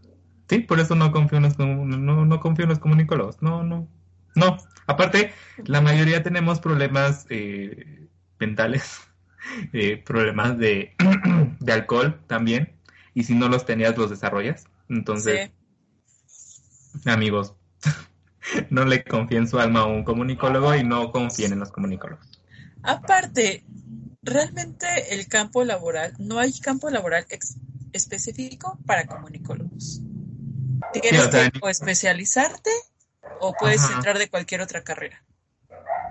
Sí, por eso no confío en los, no, no confío en los comunicólogos. No, no. No. Aparte, la mayoría tenemos problemas eh, mentales, eh, problemas de, de alcohol también. Y si no los tenías, los desarrollas. Entonces, amigos, no le confíen su alma a un comunicólogo y no confíen en los comunicólogos. Aparte, realmente el campo laboral, no hay campo laboral específico para comunicólogos. Tienes que o especializarte o puedes entrar de cualquier otra carrera.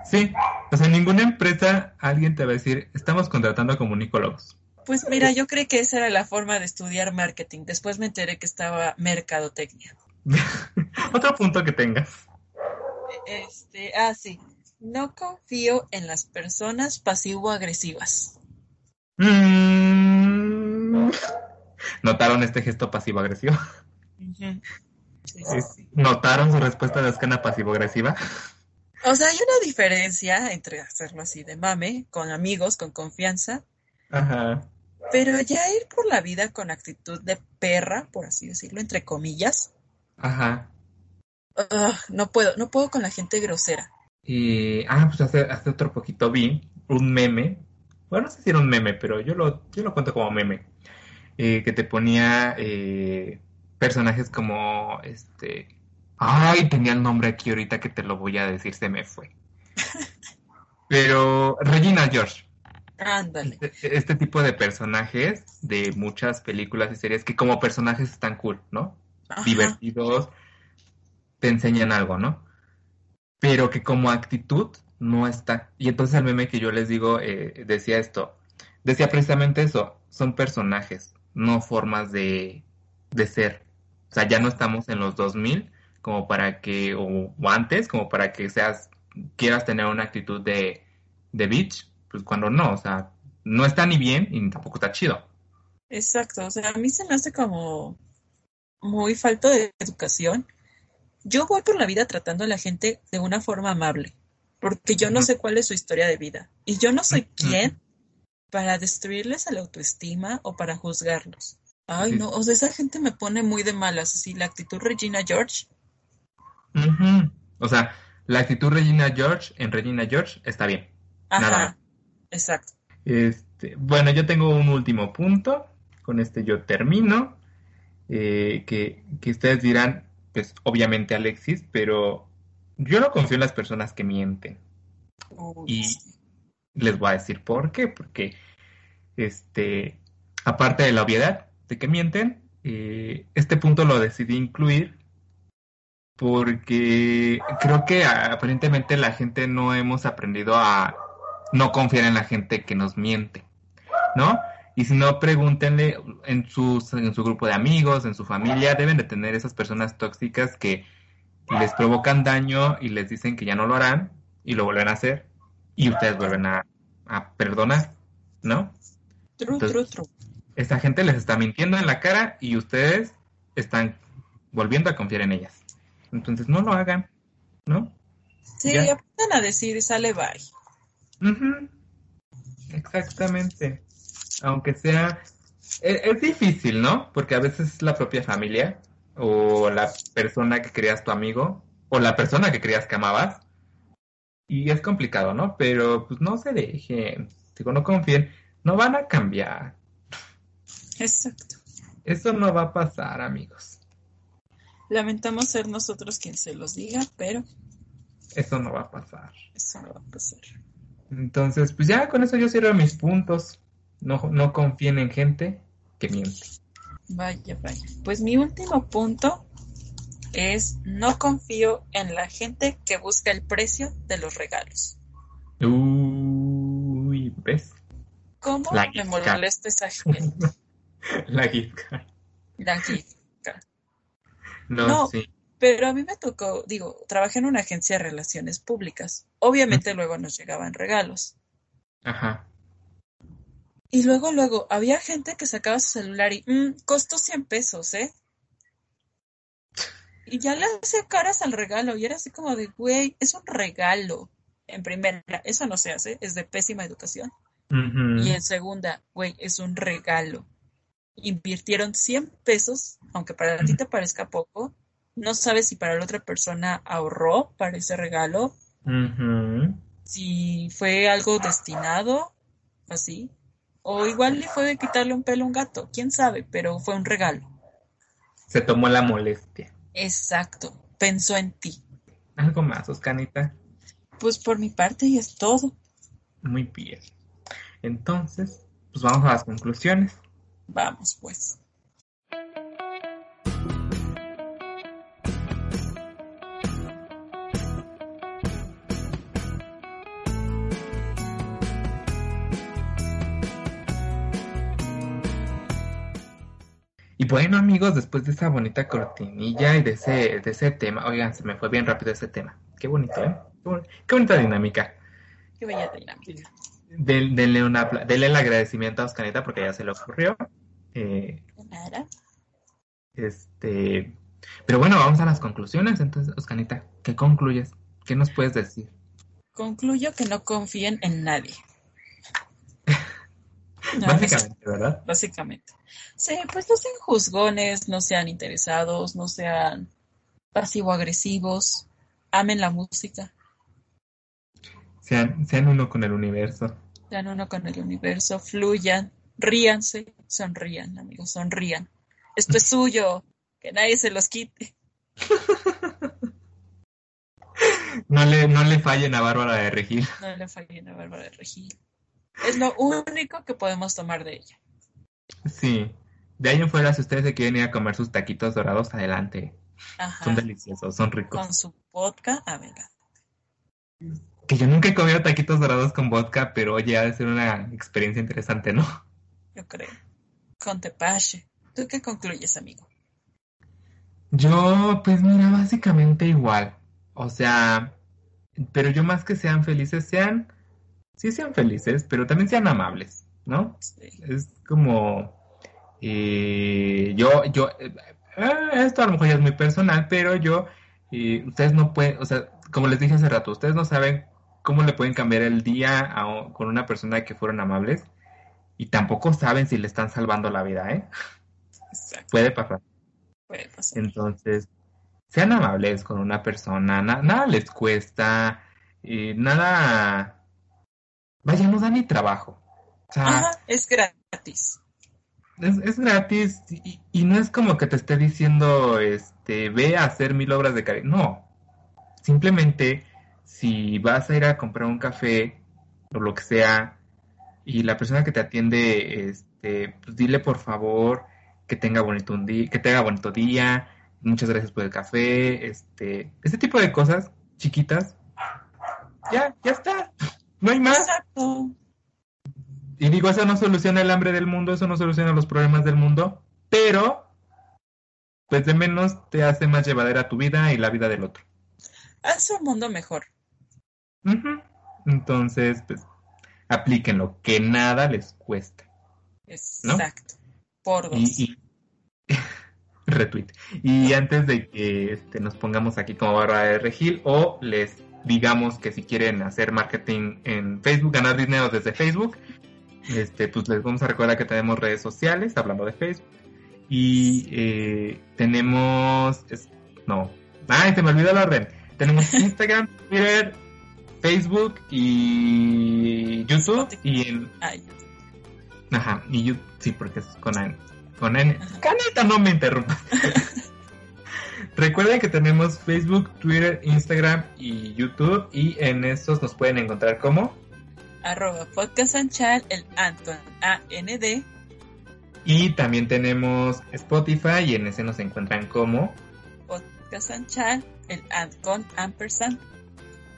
Sí, o sea, en ninguna empresa alguien te va a decir, estamos contratando a comunicólogos. Pues mira, yo creí que esa era la forma de estudiar marketing. Después me enteré que estaba mercadotecnia. Otro punto que tengas. Este, ah, sí. No confío en las personas pasivo-agresivas. Mm. ¿Notaron este gesto pasivo-agresivo? ¿Notaron su respuesta de escena pasivo-agresiva? O sea, hay una diferencia entre hacerlo así de mame, con amigos, con confianza. Ajá. Pero ya ir por la vida con actitud de perra, por así decirlo, entre comillas. Ajá. no puedo, no puedo con la gente grosera. Y, ah, pues hace, hace otro poquito vi un meme. Bueno, no sé si era un meme, pero yo lo, yo lo cuento como meme. Eh, que te ponía eh, personajes como este. Ay, tenía el nombre aquí ahorita que te lo voy a decir, se me fue. Pero Regina George. Ándale. Este, este, tipo de personajes de muchas películas y series que como personajes están cool, ¿no? Divertidos, te enseñan algo, ¿no? Pero que como actitud no está. Y entonces el meme que yo les digo eh, decía esto. Decía precisamente eso. Son personajes, no formas de, de ser. O sea, ya no estamos en los 2000 como para que, o, antes, como para que seas, quieras tener una actitud de, de bitch, pues cuando no, o sea, no está ni bien y tampoco está chido. Exacto, o sea, a mí se me hace como muy falta de educación. Yo voy por la vida tratando a la gente de una forma amable, porque yo no sé cuál es su historia de vida y yo no soy quien para destruirles la autoestima o para juzgarlos. Ay, no, o sea, esa gente me pone muy de malas, así la actitud Regina George. O sea, la actitud Regina George en Regina George está bien. Ajá, exacto. Este, bueno, yo tengo un último punto, con este yo termino, eh, que, que ustedes dirán, pues obviamente Alexis, pero yo no confío en las personas que mienten. y les voy a decir por qué, porque este, aparte de la obviedad, de que mienten, eh, este punto lo decidí incluir porque creo que aparentemente la gente no hemos aprendido a no confiar en la gente que nos miente, ¿no? Y si no, pregúntenle en, sus, en su grupo de amigos, en su familia, deben de tener esas personas tóxicas que les provocan daño y les dicen que ya no lo harán y lo vuelven a hacer y ustedes vuelven a, perdonar, ¿no? True, true, true esta gente les está mintiendo en la cara y ustedes están volviendo a confiar en ellas. Entonces no lo hagan, ¿no? Sí, aprendan a decir sale bye. Exactamente. Aunque sea... Es, es, difícil, ¿no? Porque a veces la propia familia o la persona que creas tu amigo o la persona que creías que amabas. Y es complicado, ¿no? Pero pues no se dejen. Digo, no confíen. No van a cambiar. Exacto. Eso no va a pasar, amigos. Lamentamos ser nosotros quien se los diga, pero... Eso no va a pasar. Eso no va a pasar. Entonces, pues ya con eso yo cierro mis puntos. No, no confíen en gente que miente. Vaya, vaya. Pues mi último punto es no confío en la gente que busca el precio de los regalos. Uy, ¿ves? ¿Cómo me molesta esa gente? La gift La gift No, sí. Pero a mí me tocó, digo, trabajé en una agencia de relaciones públicas. Obviamente luego nos llegaban regalos. Ajá. Y luego, luego, había gente que sacaba su celular y, mmm, costó 100 pesos, ¿eh? Y ya le hacía caras al regalo y era así como de, güey, es un regalo. En primera, eso no se hace, es de pésima educación. Y en segunda, güey, es un regalo invirtieron 100 pesos, aunque para ti te parezca poco, no sabes si para la otra persona ahorró para ese regalo, si fue algo destinado, así, o igual le fue de quitarle un pelo a un gato, quién sabe, pero fue un regalo. Se tomó la molestia. Exacto, pensó en ti. ¿Algo más, Oscanita? Pues por mi parte y es todo. Muy bien. Entonces, pues vamos a las conclusiones. Vamos, pues. Bueno, amigos, después de esa bonita cortinilla y de ese, de ese tema, oigan, se me fue bien rápido ese tema. Qué bonito, ¿eh? Qué, bonita dinámica. Qué bella dinámica. denle, una, denle el agradecimiento a Oscanita porque ya se le ocurrió. Eh, Este, pero bueno, vamos a las conclusiones. Entonces, Oscanita, ¿qué concluyes? ¿Qué nos puedes decir? Concluyo que no confíen en nadie. Básicamente, ¿verdad? Básicamente. Sí, pues no sean juzgones, no sean interesados, no sean pasivo-agresivos, amen la música. Sean, sean uno con el universo. Sean uno con el universo, fluyan, ríanse, sonrían, amigos, sonrían. Esto es suyo, que nadie se los quite. No le, no le fallen a Bárbara de Regil. No le fallen a Bárbara de Regil. Es lo único que podemos tomar de ella. Sí. De ahí en fuera, si ustedes se quieren ir a comer sus taquitos dorados, adelante. Son deliciosos, son ricos. Con su vodka, a ver. Que yo nunca he comido taquitos dorados con vodka, pero oye, ha de ser una experiencia interesante, ¿no? Yo creo. Con tepache. ¿Tú qué concluyes, amigo? Yo, pues mira, básicamente igual. O sea, pero yo más que sean felices, sean sí sean felices, pero también sean amables, ¿no? Es como, eh, yo, yo, eh, esto a lo mejor ya es muy personal, pero yo, eh, ustedes no pueden, o sea, como les dije hace rato, ustedes no saben cómo le pueden cambiar el día con una persona que fueron amables y tampoco saben si le están salvando la vida, ¿eh? Puede pasar. Puede pasar. Entonces, sean amables con una persona, nada les cuesta, nada vaya, no da ni trabajo. es gratis. Es, gratis y, no es como que te esté diciendo, este, ve a hacer mil obras de caridad. No, simplemente si vas a ir a comprar un café o lo que sea y la persona que te atiende, este, pues dile por favor que tenga bonito un día, que tenga bonito día, muchas gracias por el café, este, este tipo de cosas chiquitas, ya, ya está. No hay más. Exacto. Y digo, eso no soluciona el hambre del mundo, eso no soluciona los problemas del mundo, pero pues de menos te hace más llevadera tu vida y la vida del otro. Hace un mundo mejor. Entonces, pues, aplíquenlo, que nada les cuesta. Exacto. Por dos. Y, retweet. Y antes de que este, nos pongamos aquí como barra de regil o les digamos que si quieren hacer marketing en Facebook, ganar dinero desde Facebook, este, pues les vamos a recordar que tenemos redes sociales, hablando de Facebook. Y eh, tenemos, no, ay, se me olvidó el orden. Tenemos Instagram, Twitter, Facebook y YouTube. Y en... Ajá, y YouTube, sí, porque es con N. Con N. Caneta, no me interrumpas. Recuerden que tenemos Facebook, Twitter, Instagram y YouTube y en estos nos pueden encontrar como arroba podcast anchal, el Anton AND. Y también tenemos Spotify y en ese nos encuentran como podcast anchal, el Ant con ampersand.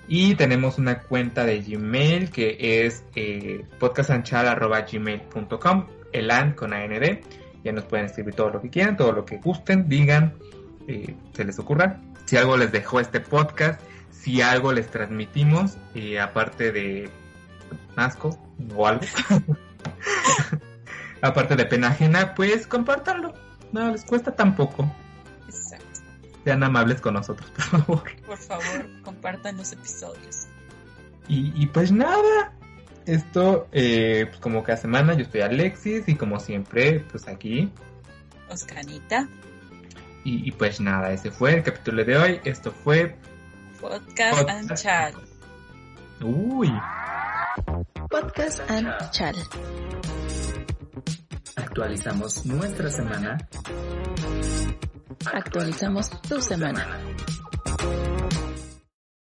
Y tenemos una cuenta de Gmail que es eh, podcastanchal.gmail.com, el AND con AND. Ya nos pueden escribir todo lo que quieran, todo lo que gusten, digan eh, se les ocurra. Si algo les dejó este podcast, si algo les transmitimos, eh, aparte de asco o algo, aparte de pena ajena, pues compártanlo. No les cuesta tampoco. Exacto. Sean amables con nosotros, por favor. Por favor, compartan los episodios. Y, pues nada, esto, eh, pues como cada semana, yo estoy Alexis y como siempre, pues aquí. Oscanita. Y, y, pues nada, ese fue el capítulo de hoy. Esto fue Podcast, and Chat. Uy. Podcast and Chat. Actualizamos nuestra semana. Actualizamos tu semana.